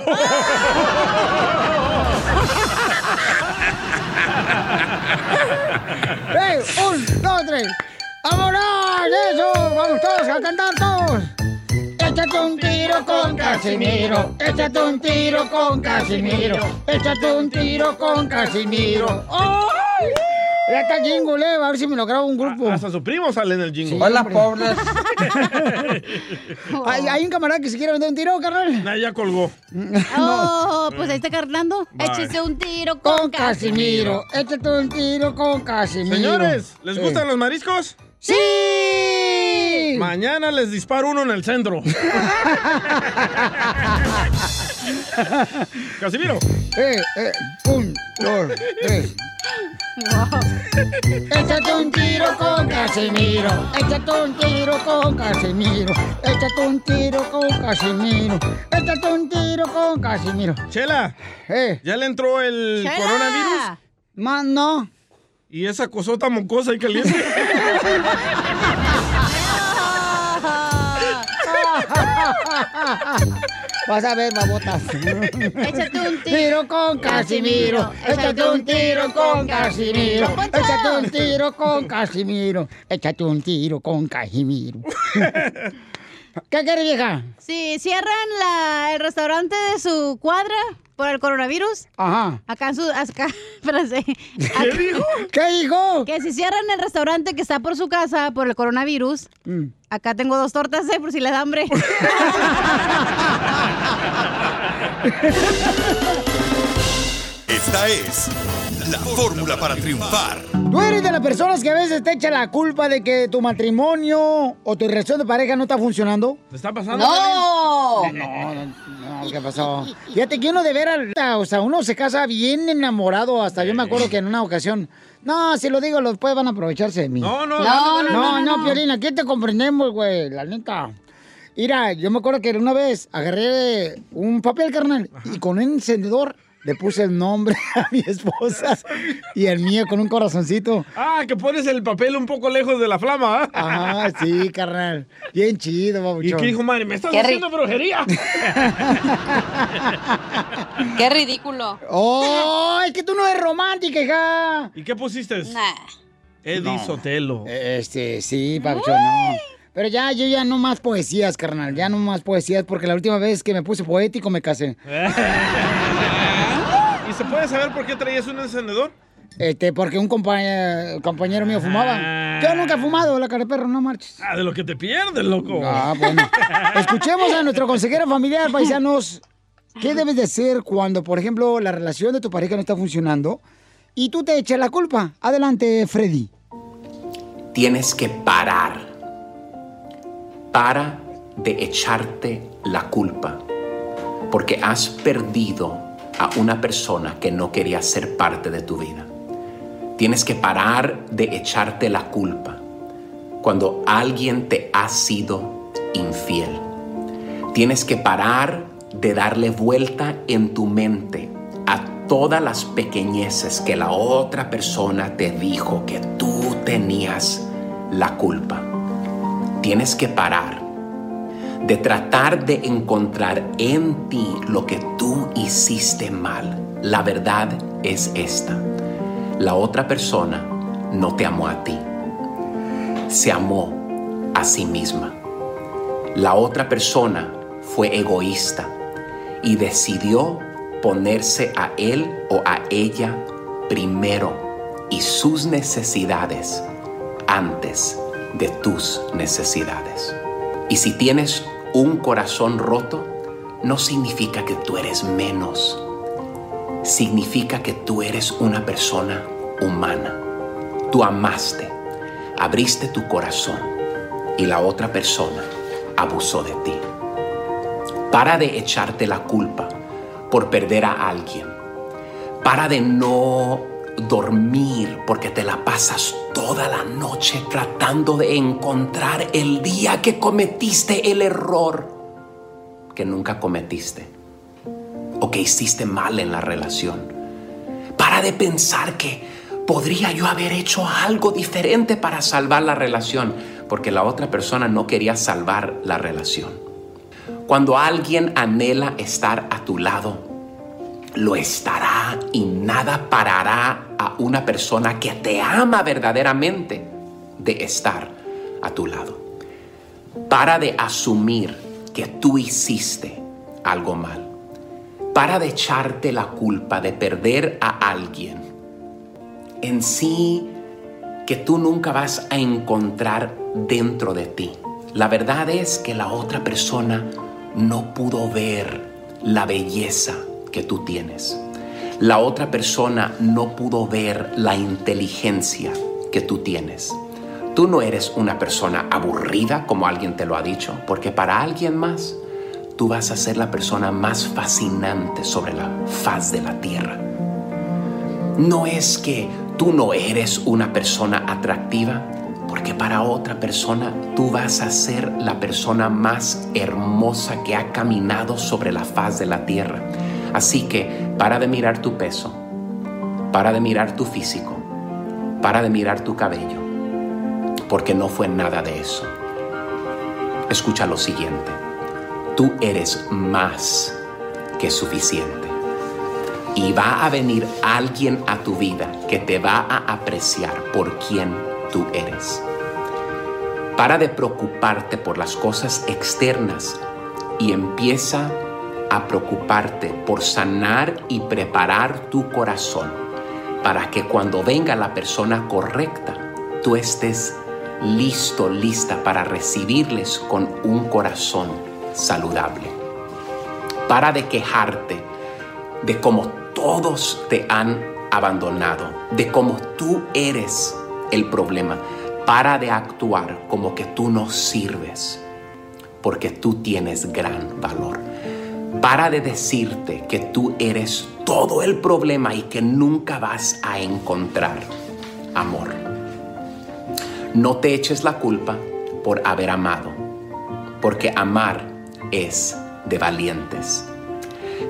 ¡Ey! ¡Un, dos, tres! ¡Vámonos! ¡Eso! ¡Vamos todos a cantar todos! Échate un tiro con Casimiro. Échate un tiro con Casimiro. Échate un tiro con Casimiro. ¡Ay! Ya está el jingle, eh, a ver si me lo grabo un grupo. Hasta su primo sale en el jingle. Hola, pobres. *laughs* ¿Hay, hay un camarada que se quiere vender un tiro, carnal. Nah, ya colgó. *laughs* Oh, pues ahí está carnando. Bye. Échese un tiro con, Con Casimiro. Échate un tiro con Casimiro. Señores, ¿les Sí. gustan los mariscos? ¡Sí! Mañana les disparo uno en el centro. *laughs* Casimiro. Eh, eh, un, dos, tres. Échate un tiro con Casimiro. Échate un tiro con Casimiro. Échate un tiro con Casimiro. Échate un tiro con Casimiro. Chela, Eh. ¿ya le entró el Chela. coronavirus? Más no. ¿Y esa cosota mocosa y caliente? *laughs* Vas a ver, babotas. Échate un tiro con Casimiro. Échate un tiro con Casimiro. Échate un tiro con Casimiro. Échate un tiro con Casimiro. ¿Qué quiere, vieja? Si cierran la, el restaurante de su cuadra por el coronavirus, Ajá. acá en su... Acá, *laughs* espérate. ¿Qué dijo? ¿Qué dijo? Que si cierran el restaurante que está por su casa por el coronavirus, Mm. acá tengo dos tortas, ¿eh? Por si le da hambre. *laughs* Esta es la fórmula para triunfar. Tú eres de las personas que a veces te echa la culpa de que tu matrimonio o tu relación de pareja no está funcionando. ¿Te está pasando? ¡No! No, no, no, ¿qué pasó? Fíjate que uno de veras, o sea, uno se casa bien enamorado. Hasta yo me acuerdo que en una ocasión. No, si lo digo, los después van a aprovecharse de mí. No, no, no, no, dale, no, no. Piolín, aquí te comprendemos, güey, la neta. Mira, yo me acuerdo que una vez agarré un papel, carnal, y con un encendedor le puse el nombre *laughs* a mi esposa y el mío con un corazoncito. Ah, que pones el papel un poco lejos de la flama, ¿ah? Ajá, sí, carnal. Bien chido, ¿Y babuchón. qué dijo, madre? ¿Me estás Qué haciendo brujería? *laughs* Qué ridículo. ¡Oh! Es que tú no eres romántica, hija. ¿Y qué pusiste? Nah. Eddie No. Sotelo. Este, sí, Pabuchón, no. Pero ya, yo ya no más poesías, carnal. Ya no más poesías, porque la última vez que me puse poético me casé. *laughs* ¿Y se puede saber por qué traías un encendedor? Este, porque un compañero, compañero mío fumaba. Yo nunca he fumado, la cara de perro, no marches. Ah, de lo que te pierdes, loco. Ah, bueno. Escuchemos a nuestro consejero familiar, paisanos. ¿Qué debes de hacer cuando, por ejemplo, la relación de tu pareja no está funcionando y tú te echas la culpa? Adelante, Freddy. Tienes que parar. Para de echarte la culpa. Porque has perdido a una persona que no quería ser parte de tu vida. Tienes que parar de echarte la culpa cuando alguien te ha sido infiel. Tienes que parar de darle vuelta en tu mente a todas las pequeñeces que la otra persona te dijo que tú tenías la culpa. Tienes que parar de tratar de encontrar en ti lo que tú hiciste mal. La verdad es esta. La otra persona no te amó a ti. Se amó a sí misma. La otra persona fue egoísta y decidió ponerse a él o a ella primero y sus necesidades antes de tus necesidades. Y si tienes un corazón roto, no significa que tú eres menos. Significa que tú eres una persona humana. Tú amaste, abriste tu corazón y la otra persona abusó de ti. Para de echarte la culpa por perder a alguien. Para de no dormir porque te la pasas toda la noche tratando de encontrar el día que cometiste el error que nunca cometiste o que hiciste mal en la relación. Para de pensar que podría yo haber hecho algo diferente para salvar la relación porque la otra persona no quería salvar la relación. Cuando alguien anhela estar a tu lado, lo estará y nada parará a una persona que te ama verdaderamente de estar a tu lado. Para de asumir que tú hiciste algo mal. Para de echarte la culpa de perder a alguien. En sí que tú nunca vas a encontrar dentro de ti. La verdad es que la otra persona no pudo ver la belleza que tú tienes. La otra persona no pudo ver la inteligencia que tú tienes. Tú no eres una persona aburrida como alguien te lo ha dicho, porque para alguien más tú vas a ser la persona más fascinante sobre la faz de la tierra. No es que tú no eres una persona atractiva, porque para otra persona tú vas a ser la persona más hermosa que ha caminado sobre la faz de la tierra. Así que para de mirar tu peso, para de mirar tu físico, para de mirar tu cabello, porque no fue nada de eso. Escucha lo siguiente, tú eres más que suficiente. Y va a venir alguien a tu vida que te va a apreciar por quien tú eres. Para de preocuparte por las cosas externas y empieza a preocuparte por sanar y preparar tu corazón para que cuando venga la persona correcta, tú estés listo, lista para recibirles con un corazón saludable. Para de quejarte de cómo todos te han abandonado, de cómo tú eres el problema. Para de actuar como que tú no sirves, porque tú tienes gran valor. Para de decirte que tú eres todo el problema y que nunca vas a encontrar amor. No te eches la culpa por haber amado, porque amar es de valientes.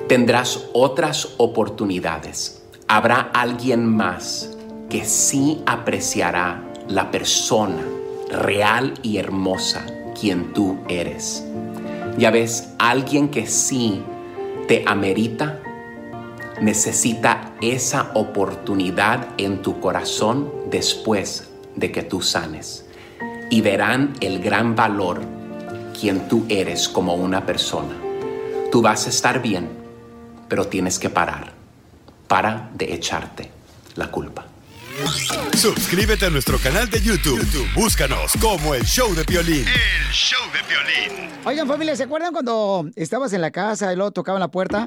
Tendrás otras oportunidades. Habrá alguien más que sí apreciará la persona real y hermosa quien tú eres. Ya ves, alguien que sí te amerita, necesita esa oportunidad en tu corazón después de que tú sanes. Y verán el gran valor quien tú eres como una persona. Tú vas a estar bien, pero tienes que parar. Para de echarte la culpa. Suscríbete a nuestro canal de YouTube. YouTube, Búscanos como el show de violín. El show de violín. Oigan, familia, ¿se acuerdan cuando estabas en la casa y luego tocaban la puerta?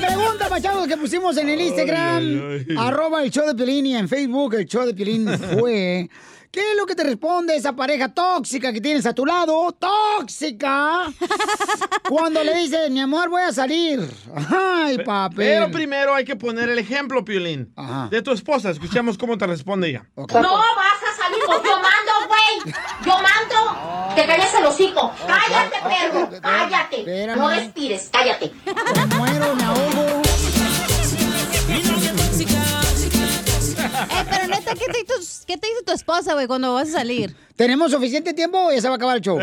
Pregunta, pachados, que pusimos en el Instagram, Ay, ay, ay. arroba el show de Piolín y en Facebook el show de Piolín fue... ¿Qué es lo que te responde esa pareja tóxica que tienes a tu lado? ¡Tóxica! Cuando le dices, mi amor, voy a salir. Ay, papi. Pero primero hay que poner el ejemplo, Piolín, de tu esposa. Escuchemos cómo te responde ella. No vas a salir, pues yo mando, güey. Yo mando. Te calles el hocico. Cállate, perro. Cállate. No respires, cállate. Me muero, me ahogo. Eh, pero neta, ¿qué te, dice- qué te dice tu esposa, güey, cuando vas a salir? ¿Tenemos suficiente tiempo o ya se va a acabar el show?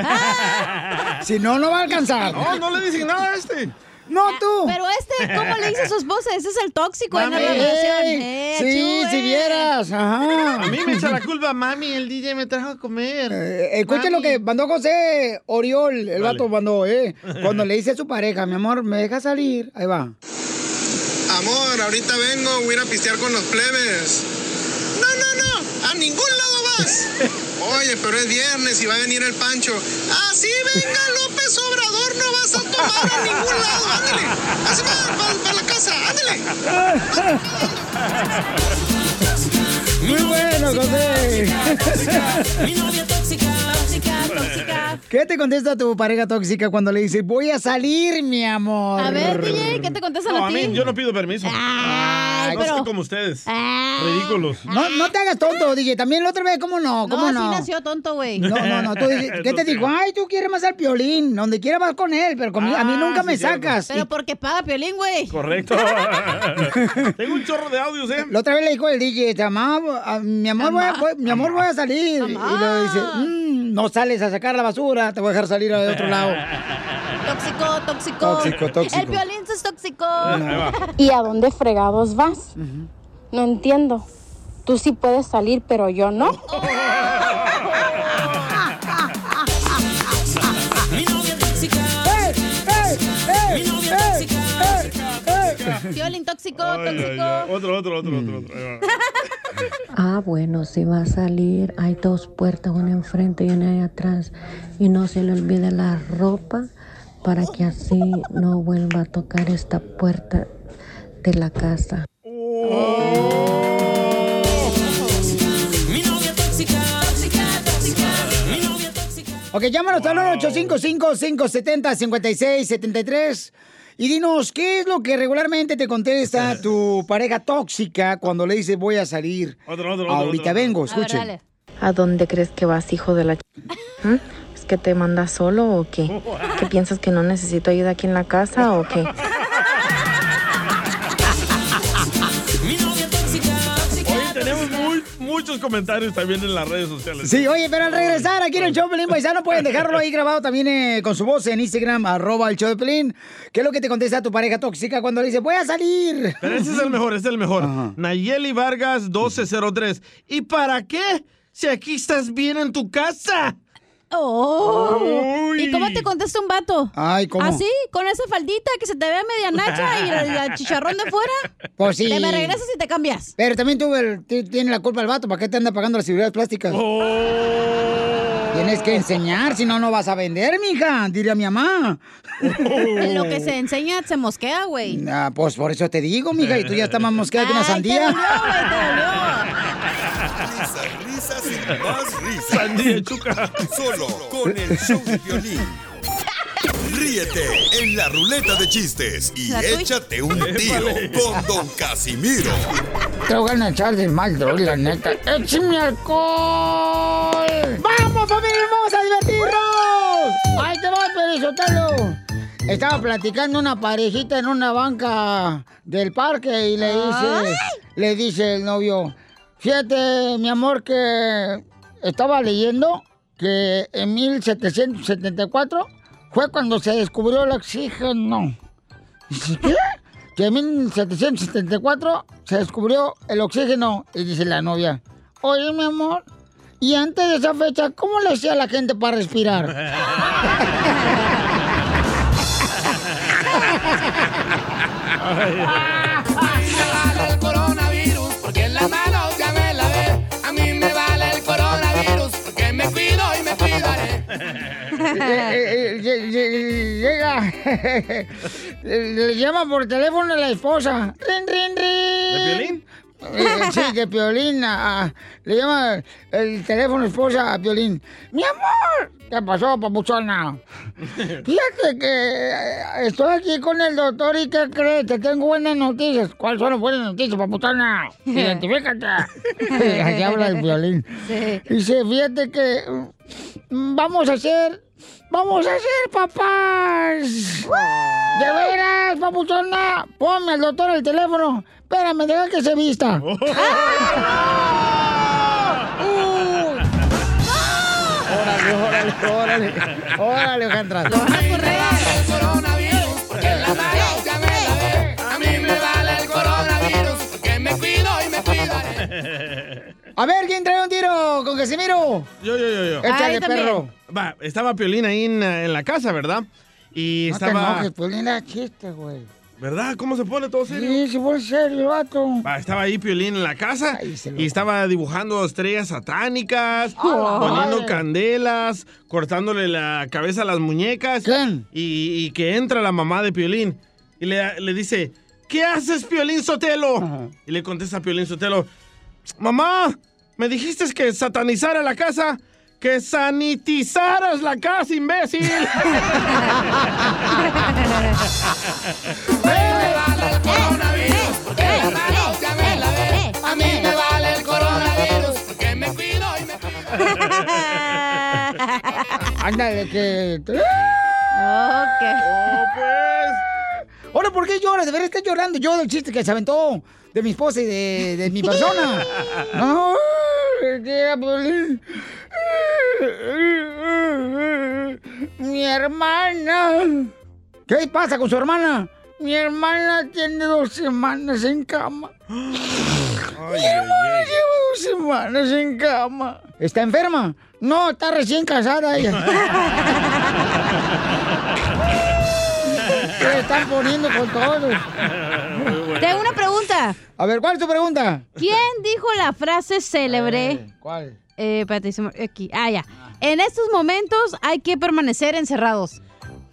Si no, no va a alcanzar. No, no le dicen nada a este. No, tú. Pero este, ¿cómo le dice a su esposa? Ese es el tóxico en la Mami. relación. Eh, sí, si vieras. Ajá. A mí me echa la culpa, mami, el DJ me trajo a comer. Eh, escuchen lo que mandó José Oriol, el vato mandó, ¿eh? *laughs* Cuando le dice a su pareja, mi amor, ¿me deja salir? Ahí va. Amor, ahorita vengo, voy a ir a pistear con los plebes. No, no, no, a ningún lado vas. *laughs* Oye, pero es viernes y va a venir el Pancho. Así venga López Obrador, no vas a tomar a ningún lado. Ándale, así va, para la casa, ándale. Muy bueno, José. Mi novia tóxica. Tóxica, tóxica. ¿Qué te contesta tu pareja tóxica cuando le dice, voy a salir, mi amor? A ver, DJ, ¿qué te contestan No, a a mí yo no pido permiso. Ay, no pero- como ustedes. Ah. Ridículos. No, no te hagas tonto, DJ. También la otra vez, ¿cómo no? ¿Cómo No, no? así nació tonto, güey. No, no, no. Tú dices, *laughs* ¿Qué te dijo? Ay, tú quieres más al piolín. Donde quiera vas con él, pero conmigo- a mí Ah, nunca sí, me cierto. sacas. Pero porque paga Piolín, güey. Correcto. *laughs* Tengo un chorro de audios, ¿eh? La otra vez le dijo el DJ, te amaba, a- mi amor, voy a, voy- mi amor, voy a salir. Y luego dice, "Mm, no sales a sacar la basura, te voy a dejar salir a otro lado. *laughs* Tóxico, tóxico. Tóxico, tóxico. El Piolín es tóxico. ¿Y a dónde fregados vas? No entiendo. Tú sí puedes salir, pero yo no. Mi novia tóxica. Mi novia tóxica. Piolín tóxico, Ay, ay, tóxico. Otro, otro, otro, otro, otro. *laughs* Ah, bueno, si va a salir, hay dos puertas, una enfrente y una ahí atrás. Y no se le olvide la ropa para que así no vuelva a tocar esta puerta de la casa. Mi novia tóxica. Tóxica, tóxica. Mi novia tóxica. Ok, llámanos al 855-570-5673 y dinos, ¿qué es lo que regularmente te contesta *laughs* tu pareja tóxica cuando le dices voy a salir? Otro, otro, otro, Ahorita otro. vengo, A ver, escuchen. ¿A dónde crees que vas, hijo de la ch... ¿Mm? ¿Es que te mandas solo o qué? ¿Qué *laughs* piensas que no necesito ayuda aquí en la casa o qué? Muchos comentarios también en las redes sociales. Sí, oye, pero al regresar aquí en el show de Pelín Paisano pueden dejarlo ahí grabado también eh, con su voz en Instagram, arroba el show de Pelín. ¿Qué es lo que te contesta tu pareja tóxica cuando le dice voy a salir? Pero ese es el mejor, ese es el mejor. Nayeli Vargas 1203. ¿Y para qué? Si aquí estás bien en tu casa. Oh. Uy. ¿Y cómo te contesta un vato? Ay, ¿cómo? ¿Así? ¿Con esa faldita que se te vea media nacha y la, la *laughs* chicharrón de fuera? Pues sí. Te me regresas y te cambias. Pero también tú el- ti- tienes la culpa el vato, ¿para qué te anda pagando las seguridades plásticas? Oh. Tienes que enseñar, si no, no vas a vender, mija, diría mi mamá. En lo que se enseña se mosquea, güey. Ah, pues por eso te digo, mija, y tú ya estás más mosqueada que una Ay, te sandía. dolió, güey, te dolió. *laughs* Más risas. Sandía chuca. Solo con el show de violín. Ríete en la ruleta de chistes y échate un tiro con Don Casimiro. Te voy a echar de mal, droga, la neta. ¡Échame alcohol! ¡Vamos, familia hermosa, a divertirnos! ¡Ahí te va, Pelizotelo! Estaba platicando una parejita en una banca del parque y le dice, le dice el novio, fíjate, mi amor, que estaba leyendo que en 1774 fue cuando se descubrió el oxígeno. Dice, ¿qué? Que en 1774 se descubrió el oxígeno. Y dice la novia, oye, mi amor, y antes de esa fecha, ¿cómo le hacía la gente para respirar? *laughs* *laughs* Llega, le llama por teléfono a la esposa. ¡Rin, rin, rin! ¿De Piolín? sí, de Piolín. a- le llama el teléfono esposa a Piolín. ¡Mi amor! ¿Qué pasó, papuchona? Fíjate que eh, estoy aquí con el doctor y ¿qué crees? Te tengo buenas noticias. ¿Cuáles son las buenas noticias, papuchona? Identifícate. *laughs* Aquí habla el violín. Dice, fíjate que mm, vamos a hacer, vamos a ser papás. De veras, papuchona. Ponme al doctor el teléfono. Espérame, deja que se vista. *laughs* Órale, órale, órale. Órale, Alejandra. El coronavirus porque en las manos ya me lavé. A mí me vale el coronavirus porque me cuido y me cuidaré. A ver, ¿quién trae con Casimiro? Yo, yo, yo, yo. Échale, perro. Va, estaba Piolín ahí en, en la casa, ¿verdad? Y No estaba... enojes, pues linda chiste, güey. ¿Verdad? ¿Cómo se pone todo serio? Sí, se pone serio, vato. Va, estaba ahí Piolín en la casa y estaba dibujando estrellas satánicas, Ah, poniendo vale. candelas, cortándole la cabeza a las muñecas. Y, y que entra la mamá de Piolín y le, le dice, ¿qué haces, Piolín Sotelo? Y le contesta Piolín Sotelo, mamá, me dijiste que satanizara la casa. Que sanitizaras la casa, imbécil. A mí me vale el coronavirus porque me cuido y me Ándale, que. Ok. Oh, pues. Ahora, ¿por qué lloras? De verdad estás llorando. Yo del chiste que se aventó de mi esposa y de, de mi persona. *laughs* No. Mi hermana. ¿Qué pasa con su hermana? Mi hermana tiene dos semanas en cama. *gasps* Mi hermana lleva dos semanas en cama. ¿Está enferma? No, está recién casada ella. *laughs* Se están poniendo con todos. Pregunta. A ver, ¿cuál es tu pregunta? ¿Quién dijo la frase célebre? ¿Cuál? Eh, espérate, aquí. Ah, ya. En estos momentos hay que permanecer encerrados.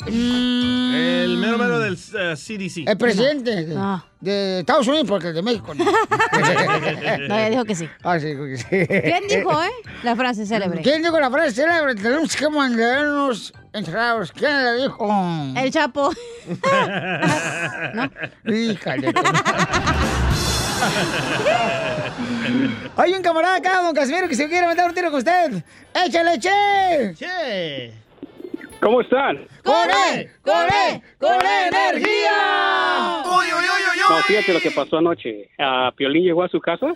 El mero mero del eh, CDC. El presidente de, de Estados Unidos, porque el de México no. *laughs* No, ya dijo que sí. Ah, sí, dijo que sí. ¿Quién dijo, eh? La frase célebre. ¿Quién dijo la frase célebre? Tenemos que mantenernos encerrados. ¿Quién la dijo? El Chapo. *laughs* ¿No? Híjale. Hay un camarada acá, don Casimiro, que se quiere meter un tiro con usted. ¡Échale, che! ¡Che! ¿Cómo están? ¡Con él! ¡Con energía! ¡Uy, uy, uy, No, fíjate lo que pasó anoche. A Piolín llegó a su casa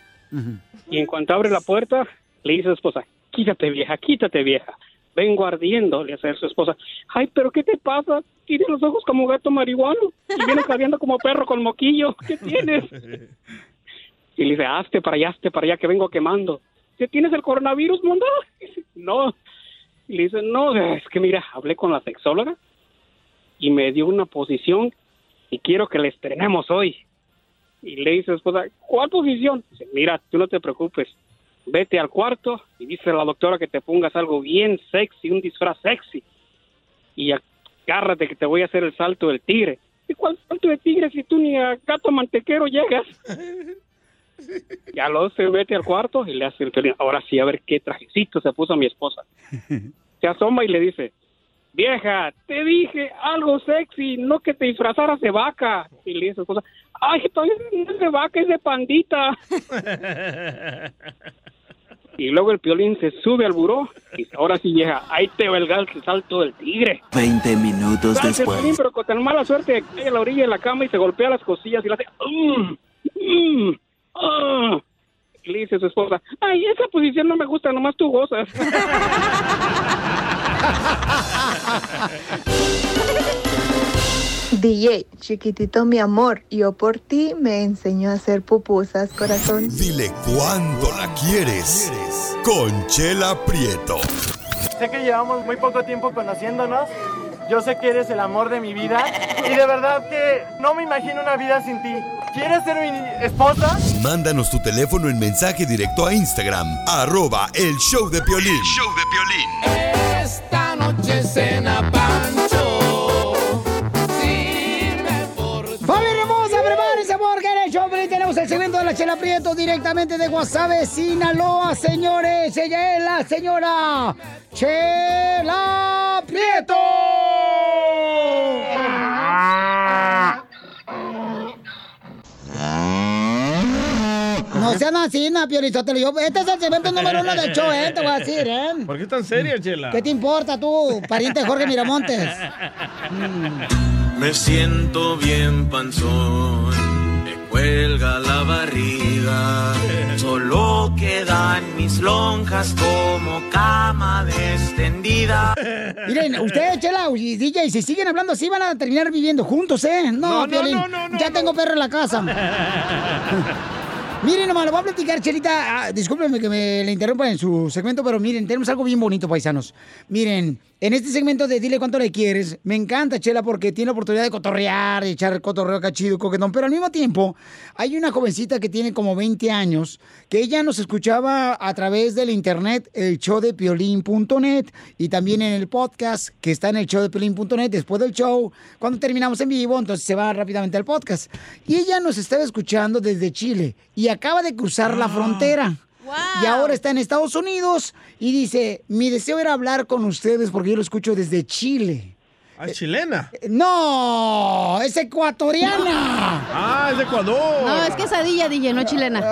y en cuanto abre la puerta, le dice a su esposa, quítate vieja, quítate vieja. Vengo ardiendo, le hace a su esposa. Ay, pero ¿qué te pasa? Tienes los ojos como gato marihuano y vienes ardiendo como perro con moquillo. ¿Qué tienes? Y le dice, hazte para allá, hazte para allá, que vengo quemando. ¿Qué tienes el coronavirus, mundo? No. Y le dice, no, es que mira, hablé con la sexóloga y me dio una posición y quiero que la estrenemos hoy. Y le dice a esposa, ¿cuál posición? Dice, mira, tú no te preocupes, vete al cuarto y dice a la doctora que te pongas algo bien sexy, un disfraz sexy. Y agárrate que te voy a hacer el salto del tigre. ¿Y cuál salto de tigre si tú ni a gato mantequero llegas? *laughs* Ya lo se mete al cuarto y le hace el violín. Ahora sí, a ver qué trajecito se puso a mi esposa. *laughs* Se asoma y le dice, vieja, te dije algo sexy, no que te disfrazaras de vaca. Y le dice a su esposa, ay, todavía no es de vaca, es de pandita. *laughs* Y luego el piolín se sube al buró y dice, ahora sí vieja, ahí te va el salto del tigre. 20 minutos piolín, después. pero con tan mala suerte que cae a la orilla de la cama y se golpea las costillas y le hace, "Mm, mm, ah". *gasps* Y le dice a su esposa, ay, esa posición no me gusta, nomás tú gozas. *laughs* DJ, chiquitito mi amor, yo por ti me enseñó a hacer pupusas, corazón. Dile cuándo la quieres. Conchela Prieto. Sé que llevamos muy poco tiempo conociéndonos. Yo sé que eres el amor de mi vida. Y de verdad que no me imagino una vida sin ti. ¿Quieres ser mi esposa? Mándanos tu teléfono en mensaje directo a Instagram. Arroba el show de Piolín. show de Esta noche cena Pancho. ¡Familia hermosa, prepárense porque en el show de Piolín tenemos el segmento de la Chela Prieto directamente de Guasave, Sinaloa, señores. Ella es la señora Chela Prieto. No sean así, na, Piolizotelo. Yo, este es el segmento número uno del show, ¿eh? Te voy a decir, ¿eh? ¿Por qué tan seria, Chela? ¿Qué te importa tú, pariente de Jorge Miramontes? Me siento bien panzón, me cuelga la barriga. Solo quedan mis lonjas como cama extendida. Miren, ustedes, Chela y DJ, si siguen hablando así, van a terminar viviendo juntos, ¿eh? No, No, no, no, no, ya tengo perro en la casa. *laughs* Miren, nomás, lo voy a platicar, Chelita. Ah, discúlpenme que me le interrumpa en su segmento, pero miren, tenemos algo bien bonito, paisanos. Miren, en este segmento de Dile Cuánto Le Quieres, me encanta, Chela, porque tiene la oportunidad de cotorrear, de echar cotorreo cachido, coquetón, pero al mismo tiempo hay una jovencita que tiene como 20 años, que ella nos escuchaba a través del internet, el show de piolín.net, y también en el podcast que está en el show de piolín.net después del show, cuando terminamos en vivo, entonces se va rápidamente al podcast. Y ella nos estaba escuchando desde Chile y acaba de cruzar la frontera. Y ahora está en Estados Unidos y dice, mi deseo era hablar con ustedes porque yo lo escucho desde Chile. Ah, chilena. No, es ecuatoriana. *laughs* Ah, es de Ecuador. No, es quesadilla, DJ, no chilena.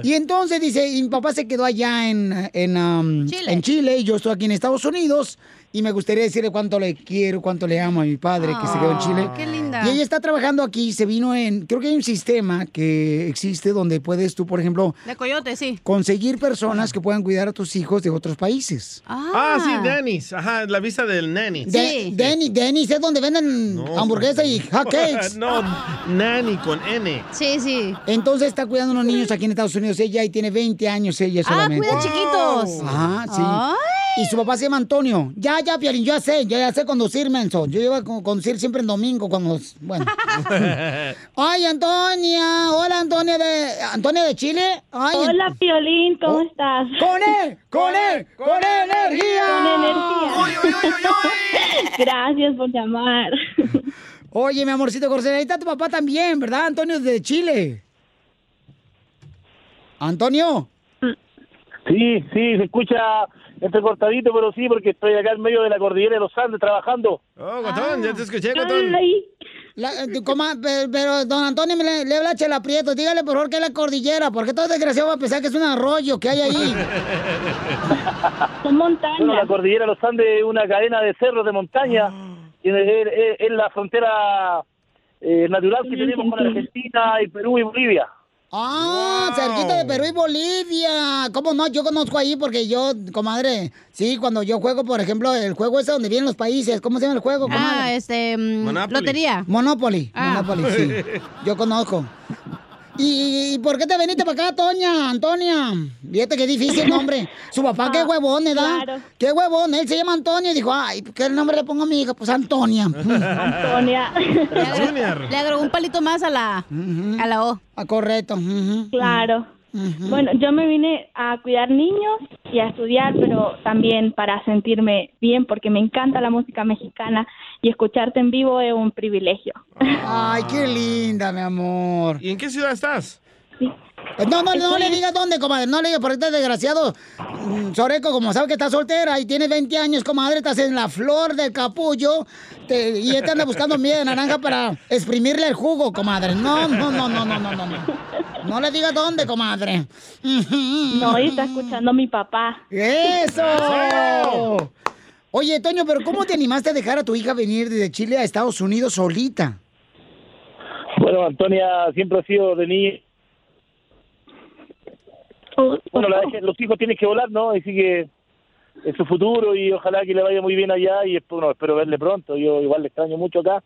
*laughs* Y entonces dice, y mi papá se quedó allá en, en, um, Chile. en Chile y yo estoy aquí en Estados Unidos y me gustaría decirle cuánto le quiero, cuánto le amo a mi padre que se quedó en Chile. Ah, qué linda. Y ella está trabajando aquí, se vino en, creo que hay un sistema que existe donde puedes tú, por ejemplo, De coyote, sí. conseguir personas que puedan cuidar a tus hijos de otros países. Ah, sí, Dennis. Ajá, la visa del nanny. De, Denny, Denny's es donde venden hamburguesas y hot cakes. *laughs* no, nanny con N. Sí, sí. Entonces está cuidando unos niños aquí en Estados Unidos ella y tiene 20 años ella Ah, solamente. cuida chiquitos. Ajá, sí. Ay. Y su papá se llama Antonio. Ya, ya, Piolín, yo ya sé, yo ya sé conducir, menso. Yo iba a con- conducir siempre en domingo cuando... Bueno. *laughs* Ay, Antonia. Hola, Antonia de... Antonia de Chile. Ay, Hola, Piolín, ¿cómo estás? ¡Con él! ¡Con él! ¡Con energía! Con energía. *laughs* Gracias por llamar. *laughs* Oye, mi amorcito Corsera, ahí está tu papá también, ¿verdad? Antonio de Chile. Antonio. Sí, sí, se escucha entrecortadito, pero sí, porque estoy acá en medio de la cordillera de los Andes trabajando. Oh, Guatón, ya te escuché, Guatón. La- eh, coma- pe- pero, don Antonio me le, le habla a Chela Prieto. Dígale por favor que es la cordillera, porque todo desgraciado va a pensar que es un arroyo que hay ahí. *laughs* Son montañas. Bueno, la cordillera de los Andes es una cadena de cerros de montaña. y Es, es- es la frontera eh, natural que tenemos con Argentina y Perú y Bolivia. Ah, cerquita de Perú y Bolivia. ¿Cómo no? Yo conozco ahí porque yo, comadre, sí, cuando yo juego, por ejemplo, el juego ese donde vienen los países. ¿Cómo se llama el juego, comadre? Ah, este. mm, Monopoly. Lotería. Monopoly. Ah. Monopoly, sí. *laughs* Yo conozco. ¿Y, y por qué te viniste para acá, Toña, Antonia? Fíjate qué difícil nombre. Su papá, qué huevón, ¿verdad? claro. Qué huevón. Él se llama Antonio y dijo, ay, ¿qué nombre le pongo a mi hija? Pues Antonia. *laughs* Antonia. Le agregó un palito más a la, a la O. Ah, correcto. Claro. Bueno, yo me vine a cuidar niños y a estudiar, pero también para sentirme bien, porque me encanta la música mexicana y escucharte en vivo es un privilegio. Ay, qué linda, mi amor. ¿Y en qué ciudad estás? Sí. No, no, no le digas dónde, comadre. No le digas, porque este desgraciado mm, Soreco, como sabe que está soltera y tiene 20 años, comadre, estás en la flor del capullo te- y este anda buscando miel de naranja para exprimirle el jugo, comadre. No, no, no, no, no, no, no. No, no le digas dónde, comadre. *laughs* No, y está escuchando a mi papá. ¡Eso! Oye, Toño, pero ¿cómo te animaste a dejar a tu hija venir desde Chile a Estados Unidos solita? Bueno, Antonia siempre ha sido de niña. Bueno, la los hijos tienen que volar, ¿no? Así que es su futuro y ojalá que le vaya muy bien allá y bueno, espero verle pronto. Yo igual le extraño mucho acá.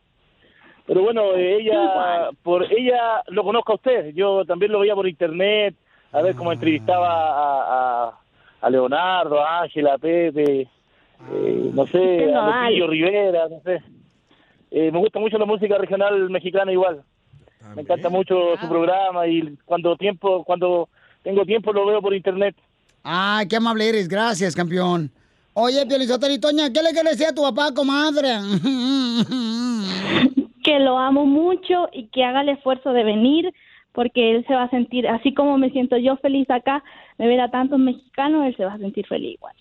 Pero bueno, eh, ella, por ella lo conozco a usted. Yo también lo veía por internet, a ver cómo entrevistaba a, a, a Leonardo, a Ángela, a Pepe, eh, no sé, a hay. Lupillo Rivera, no sé. Eh, me gusta mucho la música regional mexicana igual. Me encanta mucho su programa y cuando tiempo, cuando tengo tiempo lo veo por internet. Ay, qué amable eres. Gracias, campeón. Oye, Pielizotero y Toña, ¿qué le quieres decir a tu papá, comadre? *laughs* Que lo amo mucho y que haga el esfuerzo de venir porque él se va a sentir, así como me siento yo feliz acá, me ver a tantos mexicanos, él se va a sentir feliz igual.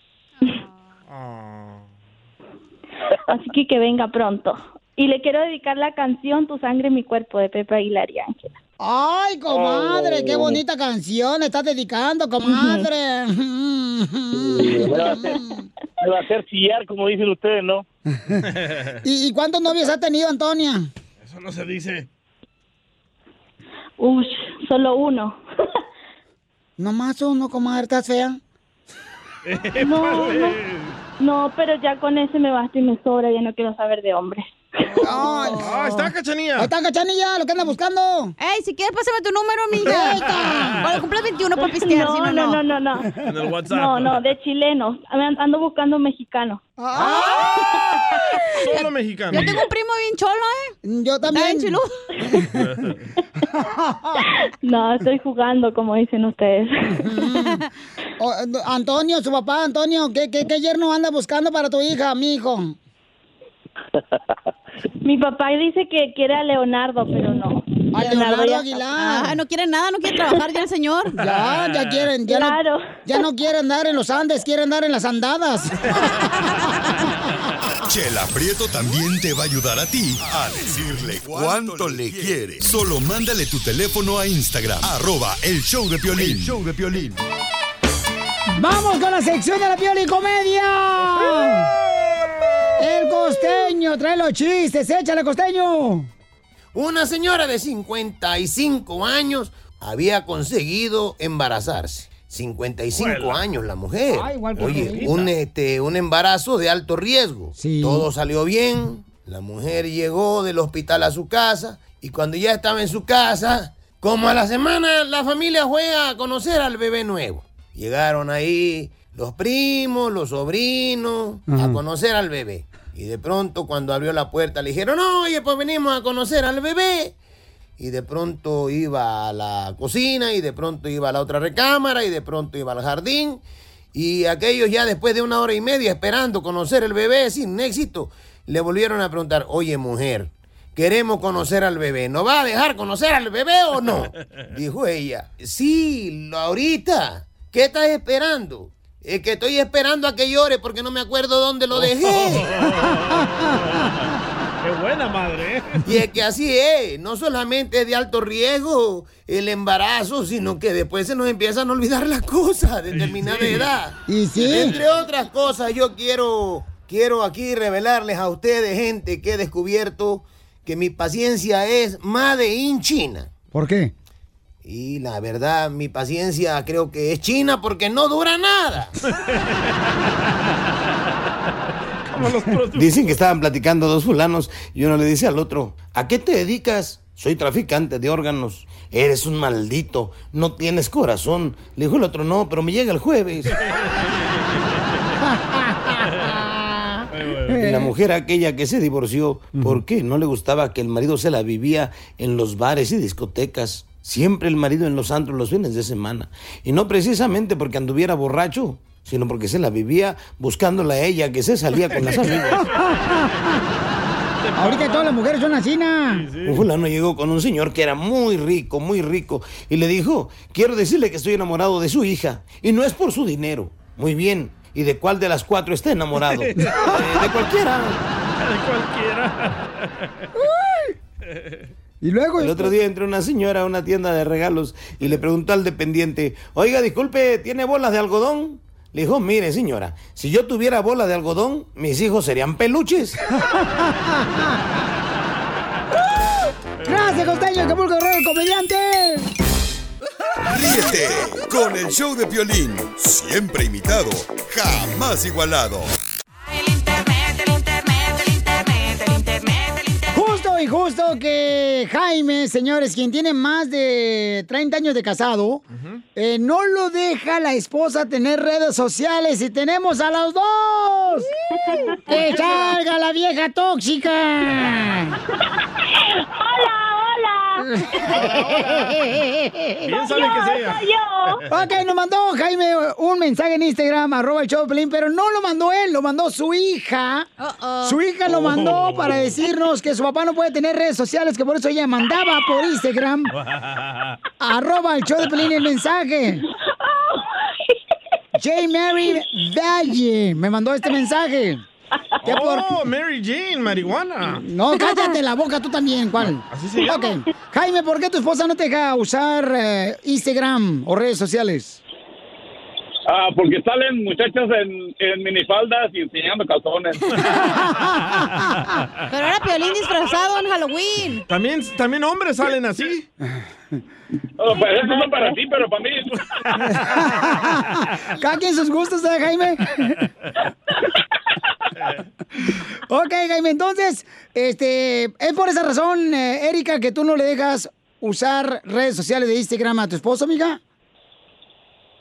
Así que que venga pronto. Y le quiero dedicar la canción Tu sangre, mi cuerpo de Pepe Aguilar y Ángela. Ay, comadre, qué Oh. bonita canción estás dedicando, *laughs* comadre. Me va, a hacer, me va a hacer chillar, como dicen ustedes, ¿no? ¿Y, y cuántos novios ha tenido, Antonia? Eso no se dice. Uy, solo uno. Nomás uno, comadre, ¿estás fea? No, *laughs* no, no, pero ya con ese me basta y me sobra, ya no quiero saber de hombres. Ah, está Cachanilla. Está Cachanilla, lo que anda buscando. Ey, si quieres, pásame tu número, amiga. Cuando cumplas *laughs* 21 para pistear, no, si no, no, no. no, no. En el WhatsApp. No, no, de chilenos. An- Ando buscando mexicano. Solo mexicano. Yo tengo un primo bien cholo, ¿eh? Yo también. chilo. *laughs* No, estoy jugando, como dicen ustedes. Oh, eh, Antonio, su papá, Antonio, ¿qué, qué, qué yerno anda buscando para tu hija, mi hijo? *laughs* Mi papá dice que quiere a Leonardo, pero no. A Leonardo ya- Aguilar. Ah, no quiere nada, no quiere trabajar ya el señor. *laughs* Ya, ya quieren, ya, Claro. no, ya no quieren andar en los Andes, quieren andar en las andadas. *laughs* Chela Prieto también te va a ayudar a ti a decirle cuánto le quiere. Solo mándale tu teléfono a Instagram, arroba el show de Piolín. El show de Piolín. ¡Vamos con la sección de la Pioli Comedia! El costeño, trae los chistes, échale costeño. Una señora de 55 años había conseguido embarazarse. 55 Juela. años la mujer. Ah, igual que Oye, un, este, un embarazo de alto riesgo. Todo salió bien. La mujer llegó del hospital a su casa y cuando ya estaba en su casa, como a la semana, la familia fue a conocer al bebé nuevo. Llegaron ahí los primos, los sobrinos, a conocer al bebé. Y de pronto cuando abrió la puerta le dijeron, oye, pues venimos a conocer al bebé. Y de pronto iba a la cocina y de pronto iba a la otra recámara y de pronto iba al jardín. Y aquellos ya después de una hora y media esperando conocer el bebé sin éxito, le volvieron a preguntar, oye mujer, queremos conocer al bebé, ¿no va a dejar conocer al bebé o no? *laughs* Dijo ella, sí, ahorita, ¿qué estás esperando? Es que estoy esperando a que llore porque no me acuerdo dónde lo dejé. *laughs* Qué buena madre, ¿eh? Y es que así es, no solamente es de alto riesgo el embarazo, sino que después se nos empiezan a olvidar las cosas a determinada Sí. edad. Y sí. Entre otras cosas, yo quiero, quiero aquí revelarles a ustedes, gente, que he descubierto que mi paciencia es Made in China. ¿Por qué? Y la verdad, mi paciencia creo que es china porque no dura nada. *laughs* Dicen que estaban platicando dos fulanos y uno le dice al otro, ¿a qué te dedicas? Soy traficante de órganos. Eres un maldito, no tienes corazón. Le dijo el otro, no, pero me llega el jueves. *laughs* Y la mujer aquella que se divorció, ¿por qué? No le gustaba que el marido se la vivía en los bares y discotecas. Siempre el marido en los antros los fines de semana. Y no precisamente porque anduviera borracho, sino porque se la vivía buscándola a ella que se salía con las amigas. *laughs* Ahorita todas las mujeres son así, ¿na? Un fulano llegó con un señor que era muy rico, muy rico, y le dijo, quiero decirle que estoy enamorado de su hija, y no es por su dinero. Muy bien, ¿y de cuál de las cuatro está enamorado? *laughs* "Eh, de cualquiera. *laughs* Y luego... El otro día entró una señora a una tienda de regalos y le preguntó al dependiente, oiga, disculpe, ¿tiene bolas de algodón? Le dijo, mire señora, si yo tuviera bolas de algodón, mis hijos serían peluches. *laughs* Gracias, Costeño, Acapulco Guerrero, el comediante. Ríete con el show de Piolín, siempre imitado, jamás igualado. Justo y justo que Jaime, señores, quien tiene más de 30 años de casado, eh, no lo deja la esposa tener redes sociales y tenemos a los dos. *laughs* ¡Que salga la vieja tóxica! ¡Hola, hola! *laughs* Bien sabe que. Soy yo. Ok, nos mandó Jaime un mensaje en Instagram, arroba el show de Pelín, pero no lo mandó él, lo mandó su hija. Su hija lo mandó Oh. para decirnos que su papá no puede tener redes sociales, que por eso ella mandaba por Instagram, *laughs* arroba el show de Pelín el mensaje. J. Mary Valle me mandó este mensaje. ¿Qué por- Oh, Mary Jane, marihuana. No, cállate la boca tú también, ¿cuál? Así se llama. Ok. Jaime, ¿por qué tu esposa no te deja usar eh, Instagram o redes sociales? Ah, porque salen muchachas en, en minifaldas y enseñando calzones. *laughs* Pero era Piolín disfrazado en Halloween. También, también hombres salen así. Oh, pues esos son para ti, pero para mí. *laughs* Cada quien sus gustos, ¿eh, Jaime? ok, Jaime, entonces, este, es por esa razón, eh, Erika, que tú no le dejas usar redes sociales de Instagram a tu esposo, amiga.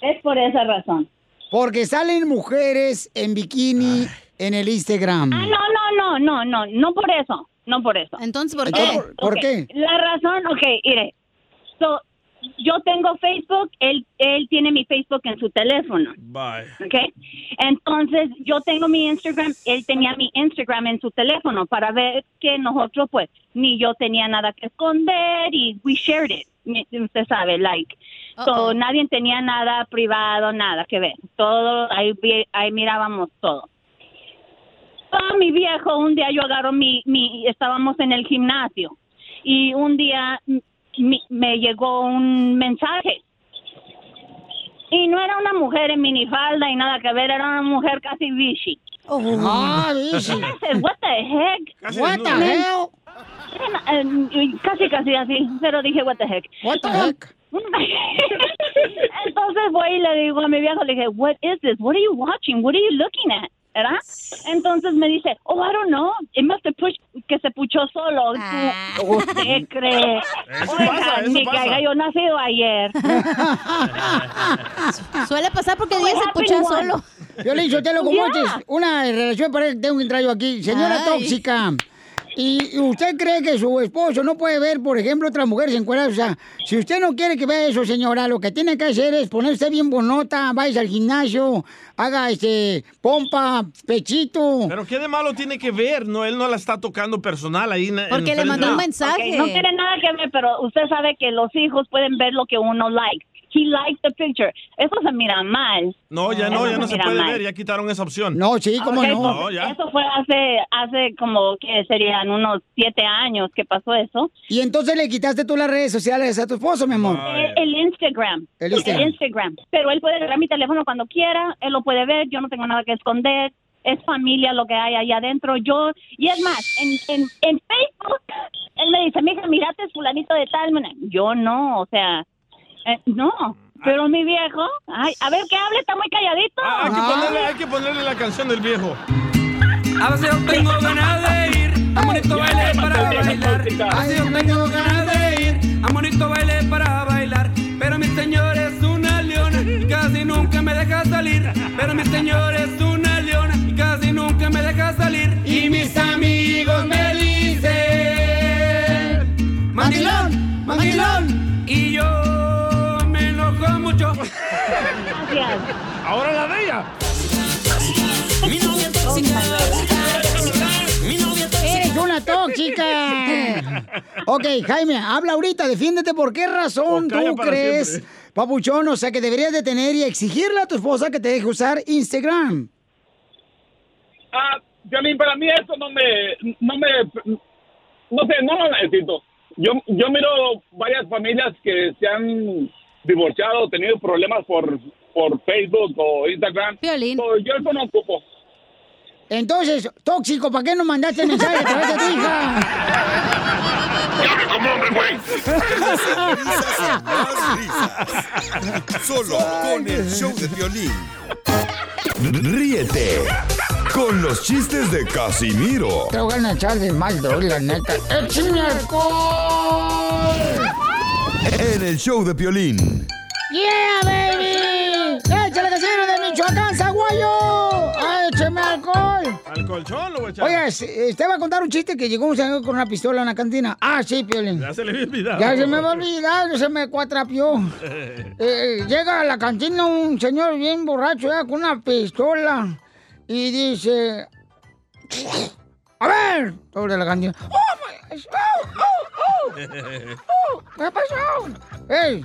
Es por esa razón. Porque salen mujeres en bikini en el Instagram. Ah, no, no, no, no, no, no por eso, no por eso. Entonces, ¿por qué? ¿Por- por Ok, qué? La razón, ok, mire, so, yo tengo Facebook, él, él tiene mi Facebook en su teléfono, Bye. ¿ok? Entonces, yo tengo mi Instagram, él tenía mi Instagram en su teléfono para ver que nosotros, pues, ni yo tenía nada que esconder y we shared it, usted sabe, like. So, nadie tenía nada privado, nada que ver. Todo, ahí, ahí mirábamos todo. Mi viejo, un día yo agarro mi, mi, estábamos en el gimnasio y un día mi- me llegó un mensaje. Y no era una mujer en minifalda y nada que ver, era una mujer casi vichy. Ah, vichy. I said, What the heck? Casi What the hell? Eh, Casi, casi así, pero dije, what the heck. What the heck? *laughs* Entonces voy y le digo a mi viejo, le dije, what is this? What are you watching? What are you looking at? ¿Verdad? Entonces me dice, oh, I don't know. It must have pushed, que se puchó solo. Tú- ¿Usted *laughs* cree? Eso Oiga, pasa, eso ni pasa. que haya yo nacido ayer. *laughs* Suele pasar porque Díaz se pucha solo. Yo le digo, te lo como antes, una relación para que tengo un entrayo aquí. Señora Ay. tóxica. ¿Y usted cree que su esposo no puede ver, por ejemplo, otras mujeres encueradas? O sea, si usted no quiere que vea eso, señora, lo que tiene que hacer es ponerse bien bonota, vaya al gimnasio, haga este pompa, pechito. Pero qué de malo tiene que ver, no, él no la está tocando personal ahí. en- en Ok, frente. no tiene nada que ver, pero usted sabe que los hijos pueden ver lo que uno like. He liked the picture. Eso se mira mal. No, ya no, Eso ya no se puede mal. ver, ya quitaron esa opción. No, sí, pues, No, ya. Eso fue hace, hace como que serían unos siete años que pasó eso. Y entonces le quitaste tú las redes sociales a tu esposo, mi amor. El, el Instagram. El Instagram. Instagram. Pero él puede agarrar mi teléfono cuando quiera, él lo puede ver, yo no tengo nada que esconder. Es familia lo que hay allá adentro. Yo, y es más, en, en, en Facebook, él me dice, mija, mirate fulanito de tal. manera". Yo no, o sea, eh, no. Pero mi viejo, ay, a ver que hable, está muy calladito. Ah, hay, que ponerle, hay que ponerle la canción del viejo. A veces yo tengo ganas de ir a bonito baile para bailar. A veces yo tengo ganas de ir a bonito baile para bailar. Pero mi señor es una leona y casi nunca me deja salir. Pero mi señor es una leona y casi nunca me deja salir. Y mis amigos me Ahora la de ella. Mi novia tóxica. Mi novia tóxica. Eres una tóxica! *laughs* Ok, Jaime, habla ahorita, defiéndete. ¿Por qué razón tú crees, siempre. papuchón, o sea, que deberías detener y exigirle a tu esposa que te deje usar Instagram? Ah, Violín, para mí eso no me, no me, no sé, no lo necesito. Yo, yo miro varias familias que se han divorciado, tenido problemas por, por Facebook o Instagram. So, yo eso no ocupo. Entonces, tóxico, ¿para qué no mandaste mensaje a través de tu hija? Solo con el show de violín. Ríete con los chistes de Casimiro Te voy a echar de mal, la neta. En el show de violín. ¡Yeah, baby! ¡Échale casero de Michoacán, Zaguayo! ¡Ah, ¡Écheme alcohol! Al colchón lo voy a echar. Oiga, te va a contar un chiste que llegó un señor con una pistola a una cantina. Ah, sí, Piolín. Ya se le había olvidado. Ya se me va a olvidar, se me cuatrapió. *laughs* Eh, llega a la cantina un señor bien borracho ya, con una pistola y dice... A ver, sobre la cantina. ¡Oh, my gosh! ¡Oh, oh, oh! ¿Qué pasó? ¡Ey!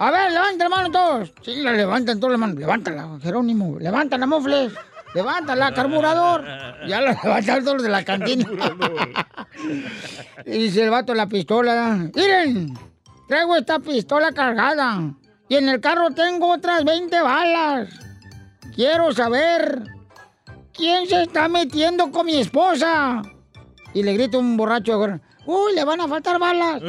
A ver, levanten la mano todos. Sí, la levantan todas las manos. Levántala, Jerónimo. Levántala, Mofles. Levántala, *laughs* carburador. Ya la *laughs* levantaron todos de la cantina. y *laughs* dice el vato la pistola. Miren, traigo esta pistola cargada. Y en el carro tengo otras 20 balas. Quiero saber quién se está metiendo con mi esposa. Y le grita un borracho. Uy, le van a faltar balas.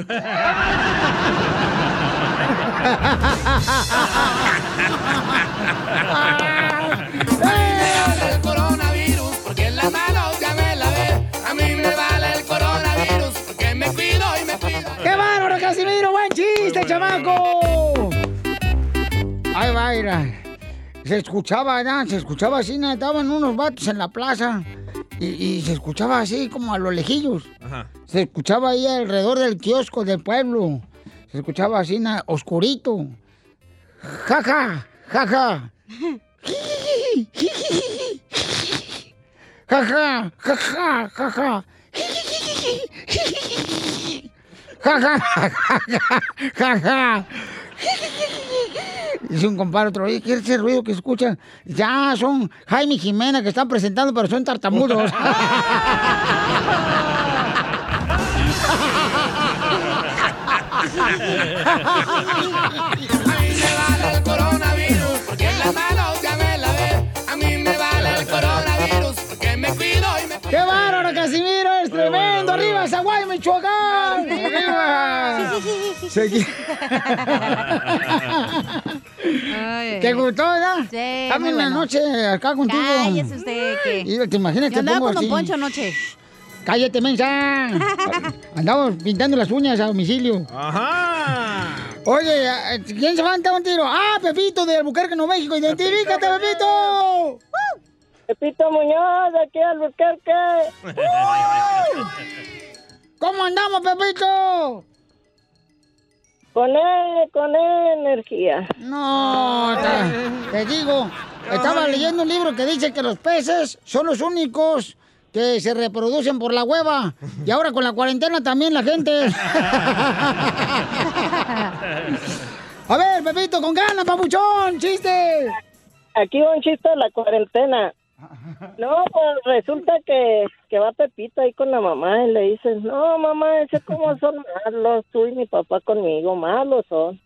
El coronavirus porque en las manos ya me lavé. A mí me vale el coronavirus porque me cuido y me cuido. ¡Qué bárbaro, Casimiro! ¡Buen chiste, chamaco! Mira. Se escuchaba, ¿no? Se escuchaba así, ¿no? estaban unos vatos en la plaza y, y se escuchaba así como a los lejillos. Ajá. Se escuchaba ahí alrededor del kiosco del pueblo. Se escuchaba así, ¿no? oscurito. Jaja, jaja. Jaja, jaja, jaja. Jaja, jaja, jaja. Dice un compadre otro, ¿qué es ese ruido que escuchan? Ya, son Jaime y Jimena que están presentando, pero son tartamudos. *laughs* A mí me vale el coronavirus porque en las manos ya me lavé. A mí me vale el coronavirus porque me cuido y me ¡Qué bárbaro, Casimiro! ¡Es tremendo! ¡Arriba, Zaguay, Michoacán! ¡Arriba! Segui- ¿Te gustó, verdad? Sí, Dame una bueno. noche acá contigo. Cállese usted, que... Y ¿Te imaginas Yo que andaba pongo con Don? Poncho anoche. ¡Cállate, mensa! *laughs* Andamos pintando las uñas a domicilio. Ajá. Oye, eh, ¿quién se va a dar un tiro? ¡Ah, Pepito de Albuquerque, Nuevo México! ¡Identifícate, Pepito! Pepito Muñoz, de aquí a Albuquerque. *laughs* ¿Cómo andamos, Pepito? Con él, con él, energía. No, te, te digo, estaba leyendo un libro que dice que los peces son los únicos que se reproducen por la hueva. Y ahora con la cuarentena también la gente. *laughs* A ver, Pepito, con ganas, papuchón, chiste. Aquí va un chiste de la cuarentena. *laughs* No, pues resulta que, que va Pepito ahí con la mamá y le dice, no, mamá, ese cómo son malos, tú y mi papá conmigo, malos son.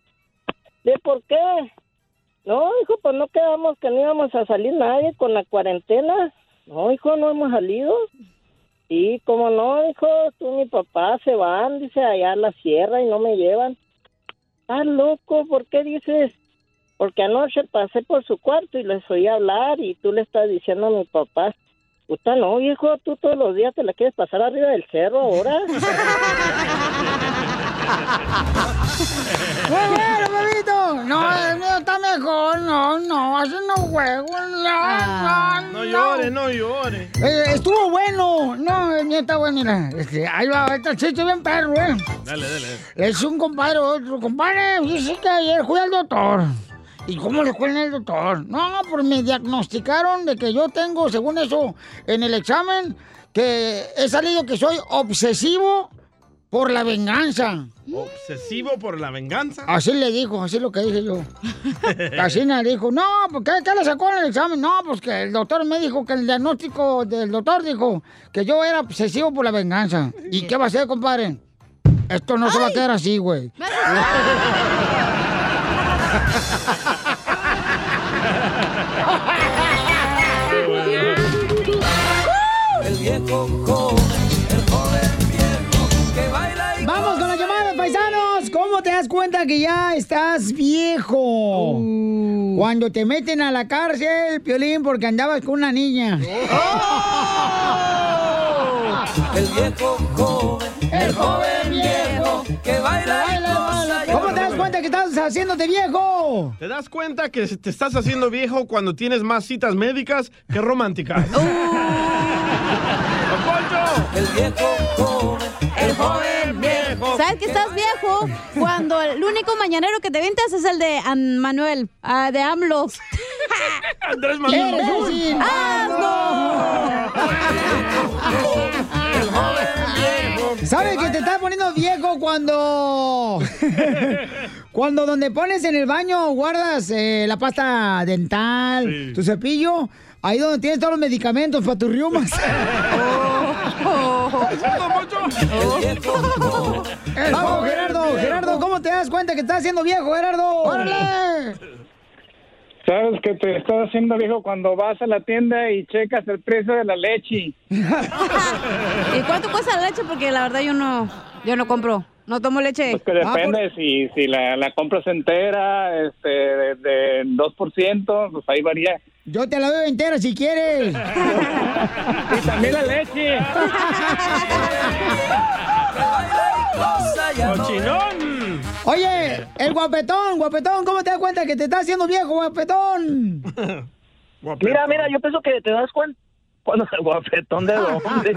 ¿De por qué? No, hijo, pues no quedamos que no íbamos a salir nadie con la cuarentena. No, hijo, no hemos salido. Sí, como no, hijo, tú y mi papá se van, dice, allá a la sierra y no me llevan. Ah, loco, ¿por qué dices? Porque anoche pasé por su cuarto y les oí hablar y tú le estás diciendo a mi papá, puta no, viejo, tú todos los días te la quieres pasar arriba del cerro ahora. *laughs* ¡Muy bueno, Pepito! No, el mío está mejor. No, no, así no juego. No, no, No llore, no llore. Eh, estuvo bueno. No, el mío está bueno, mira. Este, ahí va, este chiste bien perro, ¿eh? Dale, dale. Es un compadre, otro compadre. Dice que ayer fui al doctor. ¿Y cómo le fue en el doctor? No, pues me diagnosticaron de que yo tengo, según eso, en el examen, que he salido que soy obsesivo por la venganza. Obsesivo por la venganza. Así le dijo, así es lo que dije yo. *laughs* Así le dijo, no, pues, ¿qué, ¿qué le sacó en el examen? No, pues que el doctor me dijo que el diagnóstico del doctor dijo que yo era obsesivo por la venganza. ¿Y qué va a hacer, compadre? Esto no se va a quedar así, güey. *laughs* El viejo te das cuenta que ya estás viejo? Cuando te meten a la cárcel, Piolín, porque andabas con una niña. El viejo joven, el joven viejo que baila y ¿Cómo te das cuenta que estás haciéndote viejo? ¿Te das cuenta que te estás haciendo viejo cuando tienes más citas médicas que románticas? *laughs* El viejo joven, el joven viejo. ¿Sabes que estás viejo? Cuando el único mañanero que te ventas es el de An- Manuel, ah, de AMLO. *laughs* Andrés Manuel. ¡Imbécil! ¿Sabes que te estás poniendo viejo cuando... *laughs* cuando donde pones en el baño guardas eh, la pasta dental, tu cepillo, ahí donde tienes todos los medicamentos para tus *laughs* riumas. Vamos, Gerardo, Gerardo, ¿cómo te das cuenta que estás haciendo viejo, Gerardo? ¡Órale! Sabes que te estás haciendo viejo cuando vas a la tienda y checas el precio de la leche. *laughs* ¿Y cuánto cuesta la leche? Porque la verdad yo no, yo no compro. No tomo leche. Pues que depende si, si la, la compras entera, este, de, de 2%, pues ahí varía. Yo te la doy entera si quieres. *laughs* Y también la leche. *laughs* ¡Cochinón! Oye, el guapetón, guapetón, ¿cómo te das cuenta que te estás haciendo viejo, *laughs* guapetón? Mira, mira, yo pienso que te das cuenta cuando el guapetón de dónde.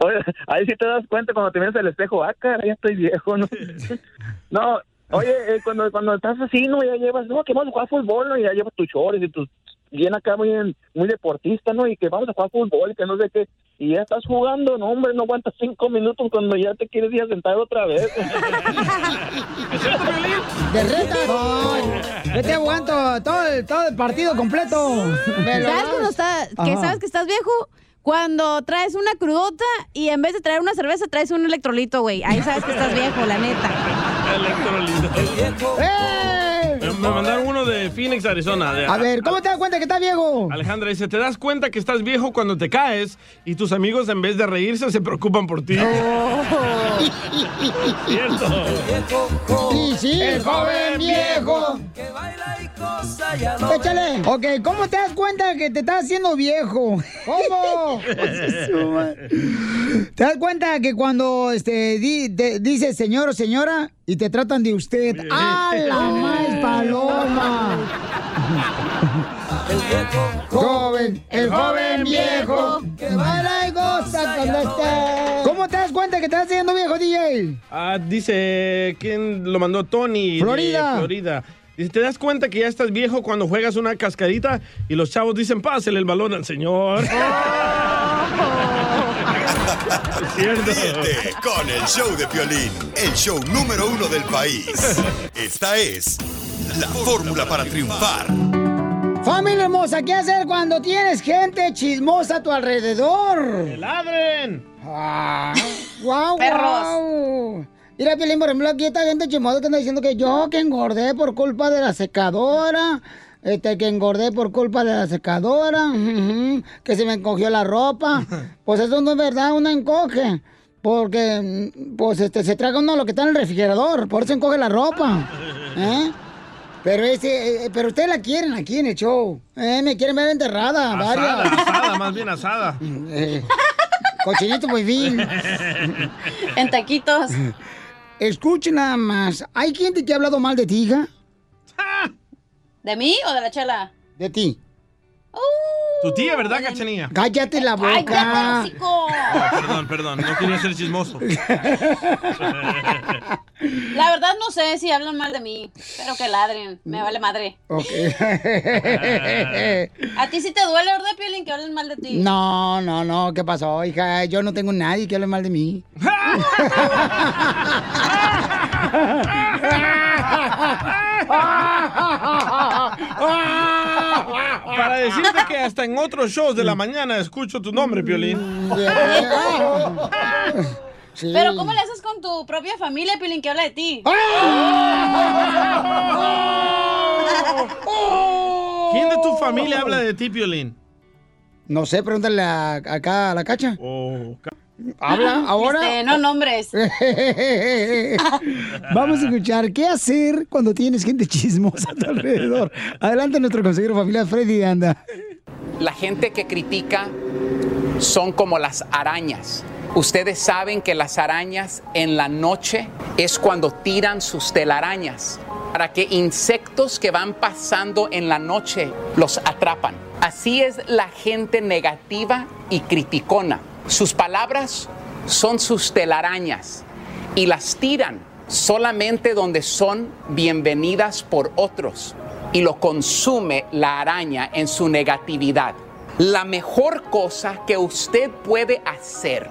Oye, ahí sí te das cuenta cuando te miras al espejo, ah, cara, ya estoy viejo, ¿no? No, oye, eh, cuando, cuando estás así, ¿no? Ya llevas, no, que vamos a jugar fútbol, ¿no? Y ya llevas tus chores y tus bien acá muy, muy deportista, ¿no? Y que vamos a jugar fútbol y que no sé qué. Y ya estás jugando, no, hombre, no aguantas cinco minutos cuando ya te quieres ir a sentar otra vez. *laughs* De reta. No, yo te aguanto todo el, todo el partido completo. ¿Sabes cuando está, que Ajá. sabes que estás viejo? Cuando traes una crudota y en vez de traer una cerveza traes un electrolito, güey. Ahí sabes que estás viejo, la neta. ¡Eh! Me, mandaron uno de Phoenix, Arizona. de- A ver, ¿cómo te das cuenta que estás viejo? Alejandra dice, ¿te das cuenta que estás viejo cuando te caes y tus amigos en vez de reírse se preocupan por ti? *laughs* Cierto. Sí, sí. El joven viejo. Échale. Ok, ¿cómo te das cuenta que te estás haciendo viejo? ¿Cómo? *laughs* ¿Te das cuenta que cuando este, di- te- dices señor o señora y te tratan de usted? ¡Ah, la más paloma! Joven, el joven viejo, que baila y goza cuando esté. ¿Cómo te das cuenta que te estás haciendo viejo, DJ? Ah, dice, ¿quién lo mandó? Tony. de Florida. Florida. Dice, ¿te das cuenta que ya estás viejo cuando juegas una cascadita y los chavos dicen, pásele el balón al señor? *laughs* Ríete con el show de Piolín, el show número uno del país. *laughs* Esta es la fórmula para triunfar. Familia hermosa, ¿qué hacer cuando tienes gente chismosa a tu alrededor? ¡Que ladren! Ah, *laughs* ¡Guau, Perros. guau! Mira, Piolín, por ejemplo, aquí está gente chismosa que anda diciendo que yo que engordé por culpa de la secadora, este, que engordé por culpa de la secadora, que se me encogió la ropa. *laughs* Pues eso no es verdad, uno encoge. Porque, mm, pues, este, se traga uno lo que está en el refrigerador, por eso encoge la ropa. *laughs* ¿Eh? Pero ese, eh, pero ustedes la quieren aquí en el show. Eh, me quieren ver enterrada, Asada, varias. asada, más bien asada. *laughs* Eh, cochinito muy bien. En taquitos. Escuchen nada más. ¿Hay gente que ha hablado mal de ti, hija? ¿De mí o de la chela? De ti. Uh, Tu tía, ¿verdad, Cachanilla? Cállate la boca. ¡Cállate! Oh, perdón, perdón, no quería ser chismoso. *laughs* La verdad no sé si hablan mal de mí, pero que ladren, me vale madre. Ok. A ti sí te duele, ¿verdad, Piolín, que hablen mal de ti? No, no, no, ¿qué pasó, hija? Yo no tengo nadie que hable mal de mí. *laughs* *laughs* Para decirte que hasta en otros shows de la mañana escucho tu nombre, Piolín. *laughs* Pero ¿cómo le haces con tu propia familia, Piolín, que habla de ti? *laughs* ¿Quién de tu familia habla de ti, Piolín? No sé, pregúntale a- acá a la cacha. ¿Habla *laughs* ahora? Este, no nombres. *laughs* Vamos a escuchar qué hacer cuando tienes gente chismosa a tu alrededor. Adelante nuestro consejero familiar Freddy Anda. La gente que critica son como las arañas. Ustedes saben que las arañas en la noche es cuando tiran sus telarañas para que insectos que van pasando en la noche los atrapan. Así es la gente negativa y criticona. Sus palabras son sus telarañas y las tiran solamente donde son bienvenidas por otros y lo consume la araña en su negatividad. La mejor cosa que usted puede hacer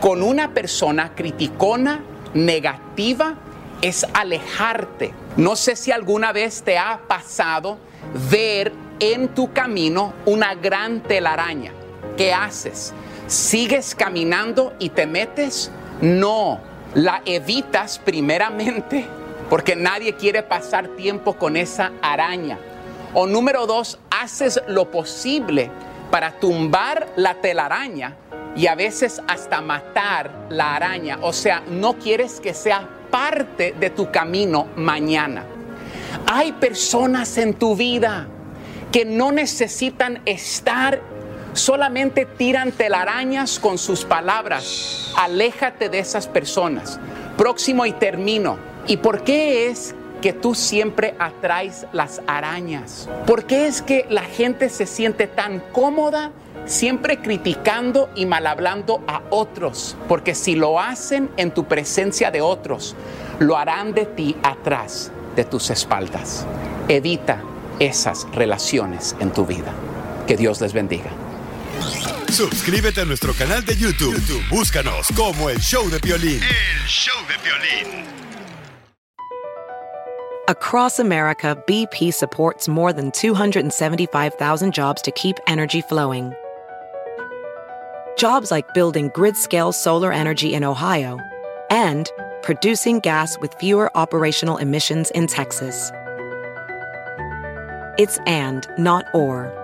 con una persona criticona, negativa, es alejarte. No sé si alguna vez te ha pasado ver en tu camino una gran telaraña. ¿Qué haces? ¿Sigues caminando y te metes? No, la evitas primeramente porque nadie quiere pasar tiempo con esa araña. O número dos, haces lo posible para tumbar la telaraña y a veces hasta matar la araña. O sea, no quieres que sea parte de tu camino mañana. Hay personas en tu vida que no necesitan estar, solamente tiran telarañas con sus palabras. Aléjate de esas personas. Próximo y termino. ¿Y por qué es que tú siempre atraes las arañas? ¿Por qué es que la gente se siente tan cómoda siempre criticando y mal hablando a otros? Porque si lo hacen en tu presencia de otros, lo harán de ti atrás de tus espaldas. Evita esas relaciones en tu vida. Que Dios les bendiga. Suscríbete a nuestro canal de YouTube. YouTube, Búscanos como el show de Piolín. El show de violín. Across America, BP supports more than 275,000 jobs to keep energy flowing. Jobs like building grid-scale solar energy in Ohio and producing gas with fewer operational emissions in Texas. It's and, not or.